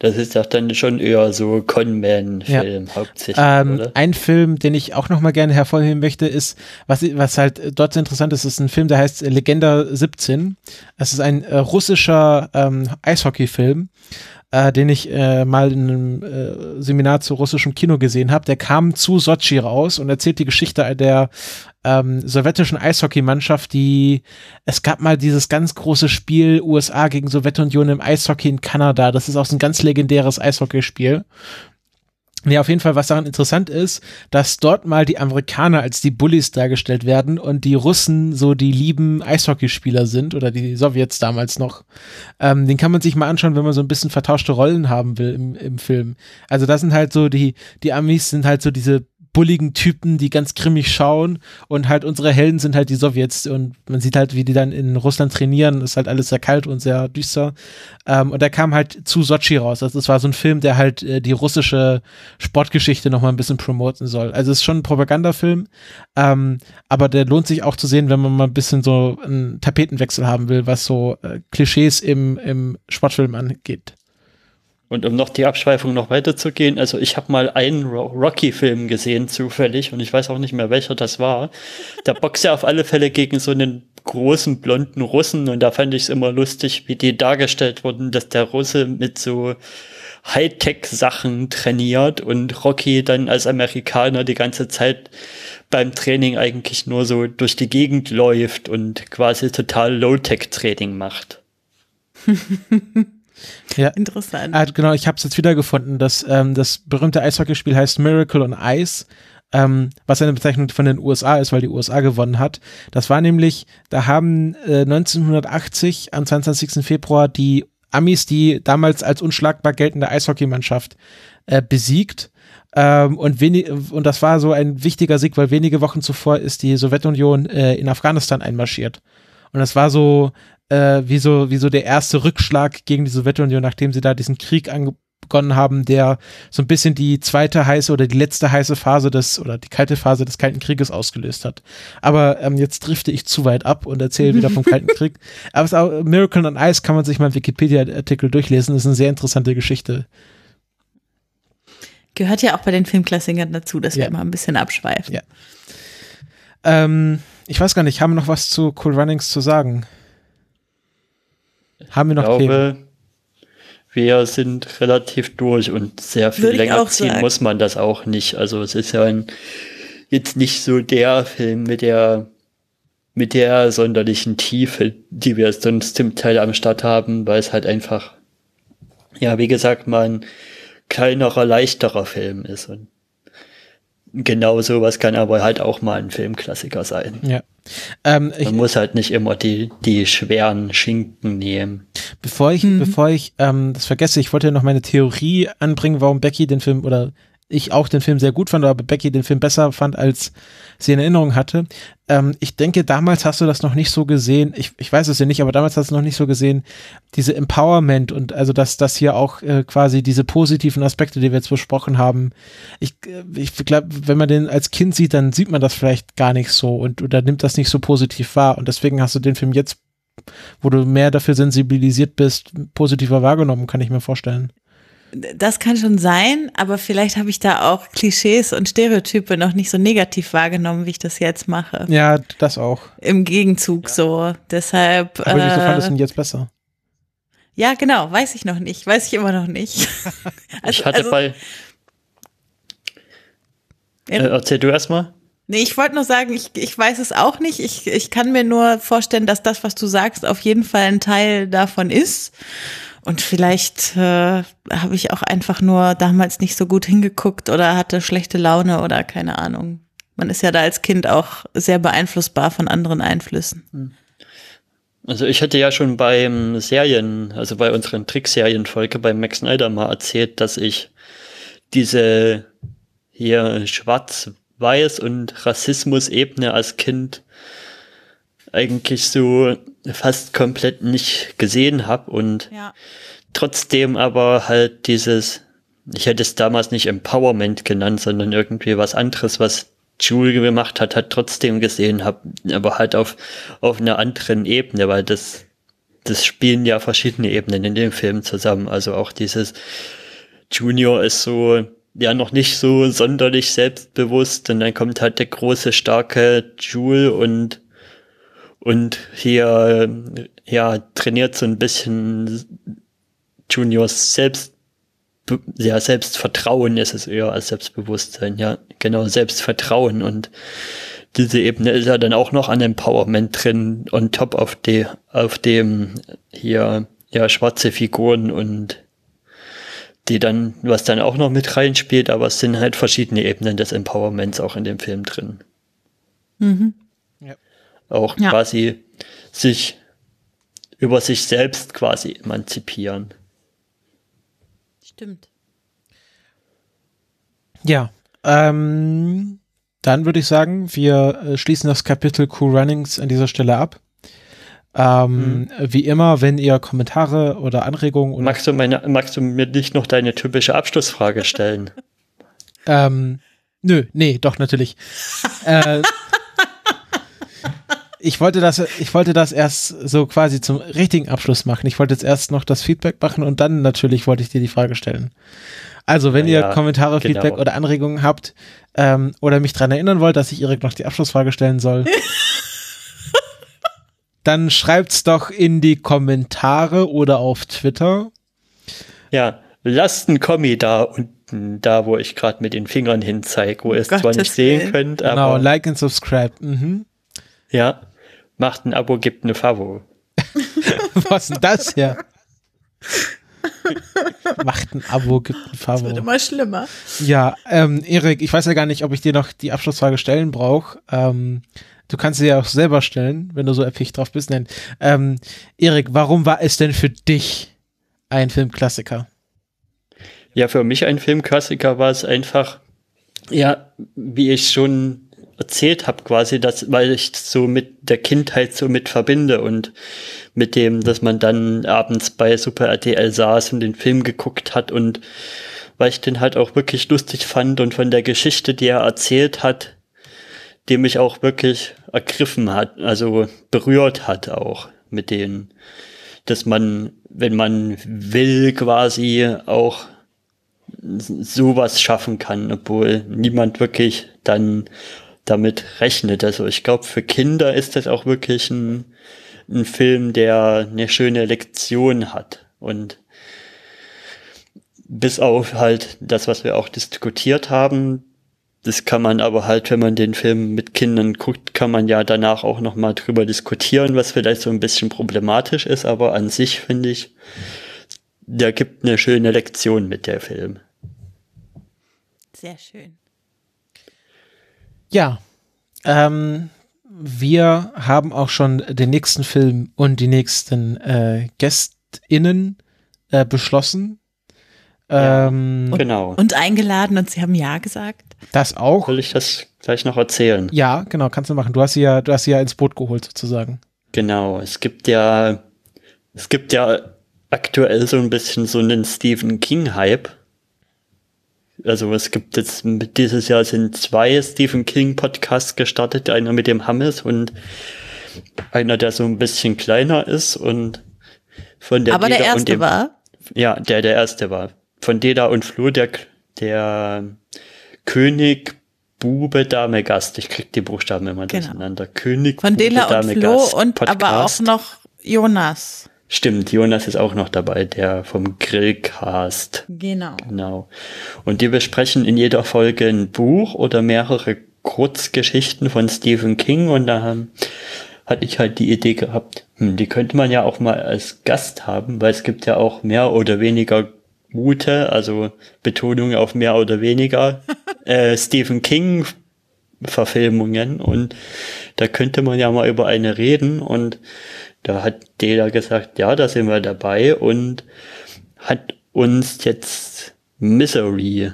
Das ist doch dann schon eher so Conman-Film hauptsächlich, Ähm, oder? ein Film, den ich auch noch mal gerne hervorheben möchte, ist, was, was halt dort so interessant ist, ist ein Film, der heißt Legenda 17. Es ist ein äh, russischer ähm, Eishockey-Film, äh, den ich äh, mal in einem äh, Seminar zu russischem Kino gesehen habe. Der kam zu Sochi raus und erzählt die Geschichte der ähm, sowjetischen Eishockeymannschaft, die es gab mal dieses ganz große Spiel USA gegen Sowjetunion im Eishockey in Kanada. Das ist auch so ein ganz legendäres Eishockeyspiel. Ja, auf jeden Fall, was daran interessant ist, dass dort mal die Amerikaner als die Bullies dargestellt werden und die Russen so die lieben Eishockeyspieler sind oder die Sowjets damals noch. Ähm, den kann man sich mal anschauen, wenn man so ein bisschen vertauschte Rollen haben will im, im Film. Also das sind halt so die, die Amis sind halt so diese bulligen Typen, die ganz grimmig schauen. Und halt unsere Helden sind halt die Sowjets. Und man sieht halt, wie die dann in Russland trainieren, ist halt alles sehr kalt und sehr düster. Ähm, und der kam halt zu Sochi raus, also es war so ein Film, der halt äh, die russische Sportgeschichte nochmal ein bisschen promoten soll, also es ist schon ein Propagandafilm, ähm, aber der lohnt sich auch zu sehen, wenn man mal ein bisschen so einen Tapetenwechsel haben will, was so äh, Klischees im, im Sportfilm angeht. Und um noch die Abschweifung noch weiterzugehen, also ich habe mal einen Rocky-Film gesehen, zufällig, und ich weiß auch nicht mehr, welcher das war. Da boxt er auf alle Fälle gegen so einen großen blonden Russen und da fand ich es immer lustig, wie die dargestellt wurden, dass der Russe mit so Hightech-Sachen trainiert und Rocky dann als Amerikaner die ganze Zeit beim Training eigentlich nur so durch die Gegend läuft und quasi total Low-Tech-Training macht. Ja. Interessant. Ah, genau, ich habe es jetzt wieder gefunden. Das, ähm, das berühmte Eishockeyspiel heißt Miracle on Ice, ähm, was eine Bezeichnung von den USA ist, weil die USA gewonnen hat. Das war nämlich, da haben äh, 1980 am 22. Februar die Amis die damals als unschlagbar geltende Eishockeymannschaft äh, besiegt. Ähm, und, wenig, und das war so ein wichtiger Sieg, weil wenige Wochen zuvor ist die Sowjetunion äh, in Afghanistan einmarschiert. Und das war so äh, wie, so, wie so der erste Rückschlag gegen die Sowjetunion, nachdem sie da diesen Krieg begonnen haben, der so ein bisschen die zweite heiße oder die letzte heiße Phase des oder die kalte Phase des Kalten Krieges ausgelöst hat. Aber ähm, jetzt drifte ich zu weit ab und erzähle wieder vom Kalten Krieg. Aber es auch, Miracle on Ice kann man sich mal im Wikipedia-Artikel durchlesen. Das ist eine sehr interessante Geschichte. Gehört ja auch bei den Filmklassikern dazu, dass ja. wir immer ein bisschen abschweifen. Ja. Ähm, ich weiß gar nicht, haben wir noch was zu Cool Runnings zu sagen? Haben wir noch ich glaube, Themen? wir sind relativ durch und sehr viel Würde länger ziehen sagen. muss man das auch nicht. Also es ist ja ein, jetzt nicht so der Film mit der mit der sonderlichen Tiefe, die wir sonst zum Teil am Start haben, weil es halt einfach, ja, wie gesagt, mal ein kleinerer, leichterer Film ist. Und genau sowas kann aber halt auch mal ein Filmklassiker sein. Ja. Ähm, Man muss halt nicht immer die, die schweren Schinken nehmen. Bevor ich, mhm. bevor ich ähm, das vergesse, ich wollte ja noch meine Theorie anbringen, warum Becky den Film oder ich auch den Film sehr gut fand, aber Becky den Film besser fand, als sie in Erinnerung hatte. Ähm, ich denke, damals hast du das noch nicht so gesehen. Ich, ich weiß es ja nicht, aber damals hast du noch nicht so gesehen, diese Empowerment und also, dass das hier auch äh, quasi diese positiven Aspekte, die wir jetzt besprochen haben. Ich, äh, ich glaube, wenn man den als Kind sieht, dann sieht man das vielleicht gar nicht so und oder nimmt das nicht so positiv wahr. Und deswegen hast du den Film jetzt, wo du mehr dafür sensibilisiert bist, positiver wahrgenommen, kann ich mir vorstellen. Das kann schon sein, aber vielleicht habe ich da auch Klischees und Stereotype noch nicht so negativ wahrgenommen, wie ich das jetzt mache. Ja, das auch. Im Gegenzug ja. so. Deshalb. Aber wieso äh, fandest du ihn jetzt besser? Ja, genau, weiß ich noch nicht. Weiß ich immer noch nicht. also, ich hatte also, bei. Äh, erzähl du erstmal. Nee, ich wollte nur sagen, ich, ich weiß es auch nicht. Ich, ich kann mir nur vorstellen, dass das, was du sagst, auf jeden Fall ein Teil davon ist. Und vielleicht äh, habe ich auch einfach nur damals nicht so gut hingeguckt oder hatte schlechte Laune oder keine Ahnung. Man ist ja da als Kind auch sehr beeinflussbar von anderen Einflüssen. Hm. Also ich hatte ja schon beim Serien, also bei unseren Trickserienfolge bei Max Snyder mal erzählt, dass ich diese hier Schwarz-Weiß und Rassismus-Ebene als Kind eigentlich so fast komplett nicht gesehen habe und ja. trotzdem aber halt dieses, ich hätte es damals nicht Empowerment genannt, sondern irgendwie was anderes, was Jule gemacht hat, hat trotzdem gesehen habe, aber halt auf, auf einer anderen Ebene, weil das, das spielen ja verschiedene Ebenen in dem Film zusammen. Also auch dieses Junior ist so, ja, noch nicht so sonderlich selbstbewusst und dann kommt halt der große, starke Jule und und hier ja trainiert so ein bisschen Juniors selbst ja Selbstvertrauen ist es eher als Selbstbewusstsein ja genau Selbstvertrauen und diese Ebene ist ja dann auch noch an Empowerment drin on top auf die auf dem hier ja schwarze Figuren und die dann, was dann auch noch mit reinspielt, aber es sind halt verschiedene Ebenen des Empowerments auch in dem Film drin. Mhm. Auch Ja. quasi sich über sich selbst quasi emanzipieren. Stimmt. Ja, ähm, dann würde ich sagen, wir äh, schließen das Kapitel Cool Runnings an dieser Stelle ab. Ähm, Wie immer, wenn ihr Kommentare oder Anregungen oder Magst du, meine, magst du mir nicht noch deine typische Abschlussfrage stellen? Ähm, nö, nee, doch, natürlich. äh, ich wollte das, ich wollte das erst so quasi zum richtigen Abschluss machen. Ich wollte jetzt erst noch das Feedback machen und dann natürlich wollte ich dir die Frage stellen. Also, wenn Na ihr ja, Kommentare, genau. Feedback oder Anregungen habt ähm, oder mich dran erinnern wollt, dass ich Erik noch die Abschlussfrage stellen soll, dann schreibt's doch in die Kommentare oder auf Twitter. Ja, lasst einen Kommi da unten, da wo ich gerade mit den Fingern hin zeige, wo ihr es zwar nicht sehen könnt, Genau, aber like and subscribe. Mhm. ja, macht ein Abo, gibt eine Favo. Was denn das hier? Macht ein Abo, gibt ein Wird Favo. immer schlimmer. Ja, ähm, Erik, ich weiß ja gar nicht, ob ich dir noch die Abschlussfrage stellen brauche. Ähm, du kannst sie ja auch selber stellen, wenn du so erpicht drauf bist. Nein. Ähm, Erik, warum war es denn für dich ein Filmklassiker? Ja, für mich ein Filmklassiker war es einfach, ja, wie ich schon erzählt habe, quasi, dass, weil ich so mit der Kindheit so mit verbinde und mit dem, dass man dann abends bei Super RTL saß und den Film geguckt hat und weil ich den halt auch wirklich lustig fand und von der Geschichte, die er erzählt hat, die mich auch wirklich ergriffen hat, also berührt hat auch mit denen, dass man, wenn man will, quasi auch sowas schaffen kann, obwohl niemand wirklich dann damit rechnet. Also ich glaube, für Kinder ist das auch wirklich ein, ein Film, der eine schöne Lektion hat. Und bis auf halt das, was wir auch diskutiert haben, das kann man aber halt, wenn man den Film mit Kindern guckt, kann man ja danach auch nochmal drüber diskutieren, was vielleicht so ein bisschen problematisch ist, aber an sich finde ich, der gibt eine schöne Lektion mit der Film. Sehr schön. Ja, ähm, wir haben auch schon den nächsten Film und die nächsten äh, GästInnen äh, beschlossen. Ja. Ähm, Genau. Und eingeladen und sie haben Ja gesagt. das auch. Soll ich das gleich noch erzählen? Ja, genau, kannst du machen. Du hast sie ja, du hast sie ja ins Boot geholt sozusagen. Genau, es gibt ja, es gibt ja aktuell so ein bisschen so einen Stephen King-Hype. Also es gibt jetzt, dieses Jahr sind zwei Stephen King-Podcasts gestartet, einer mit dem Hammes und einer, der so ein bisschen kleiner ist und von der Aber der Deda und erste dem, war. Ja, der der erste war. Von Deda und Flo, der, der König, Bube, Dame, Gast. Ich krieg die Buchstaben immer Genau. durcheinander. König, Von Bube, Dela und Dame, Flo Gast und aber auch Podcast. noch Jonas. Stimmt, Jonas ist auch noch dabei, der vom Grillcast. Genau. Genau. Und die besprechen in jeder Folge ein Buch oder mehrere Kurzgeschichten von Stephen King und da haben, hatte ich halt die Idee gehabt, hm, die könnte man ja auch mal als Gast haben, weil es gibt ja auch mehr oder weniger gute, also Betonung auf mehr oder weniger, äh, Stephen King Verfilmungen und da könnte man ja mal über eine reden und da hat Dela gesagt, ja, da sind wir dabei und hat uns jetzt Misery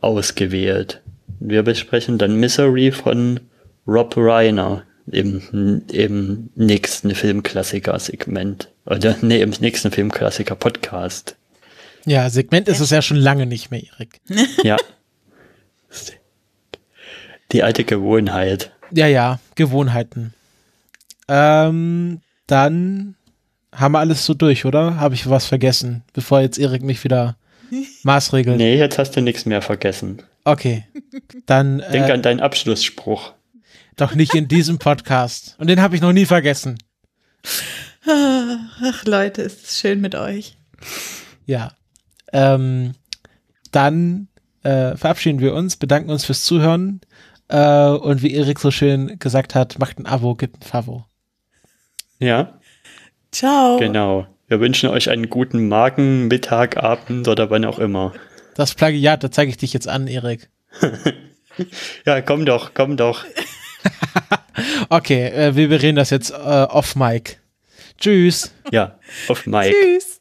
ausgewählt. Wir besprechen dann Misery von Rob Reiner im, im nächsten Filmklassiker-Segment. Oder nee, im nächsten Filmklassiker-Podcast. Ja, Segment ist es ja schon lange nicht mehr, Erik. Ja. Die alte Gewohnheit. Ja, ja, Gewohnheiten. Ähm, dann haben wir alles so durch, oder? Habe ich was vergessen, bevor jetzt Erik mich wieder maßregelt? Nee, jetzt hast du nichts mehr vergessen. Okay. Dann Denk äh, an deinen Abschlussspruch. doch nicht in diesem Podcast. Und den habe ich noch nie vergessen. Ach, Leute, ist es schön mit euch. Ja. Ähm, dann äh, verabschieden wir uns, bedanken uns fürs Zuhören äh, und wie Erik so schön gesagt hat, macht ein Abo, gibt ein Favo. Ja, Ciao. genau. Wir wünschen euch einen guten Magen, Mittag, Abend oder wann auch immer. Das Plagiat, da zeige ich dich jetzt an, Erik. Ja, komm doch, komm doch. Okay, äh, wir bereden das jetzt äh, off Mic. Tschüss. Ja, auf Mike. Tschüss.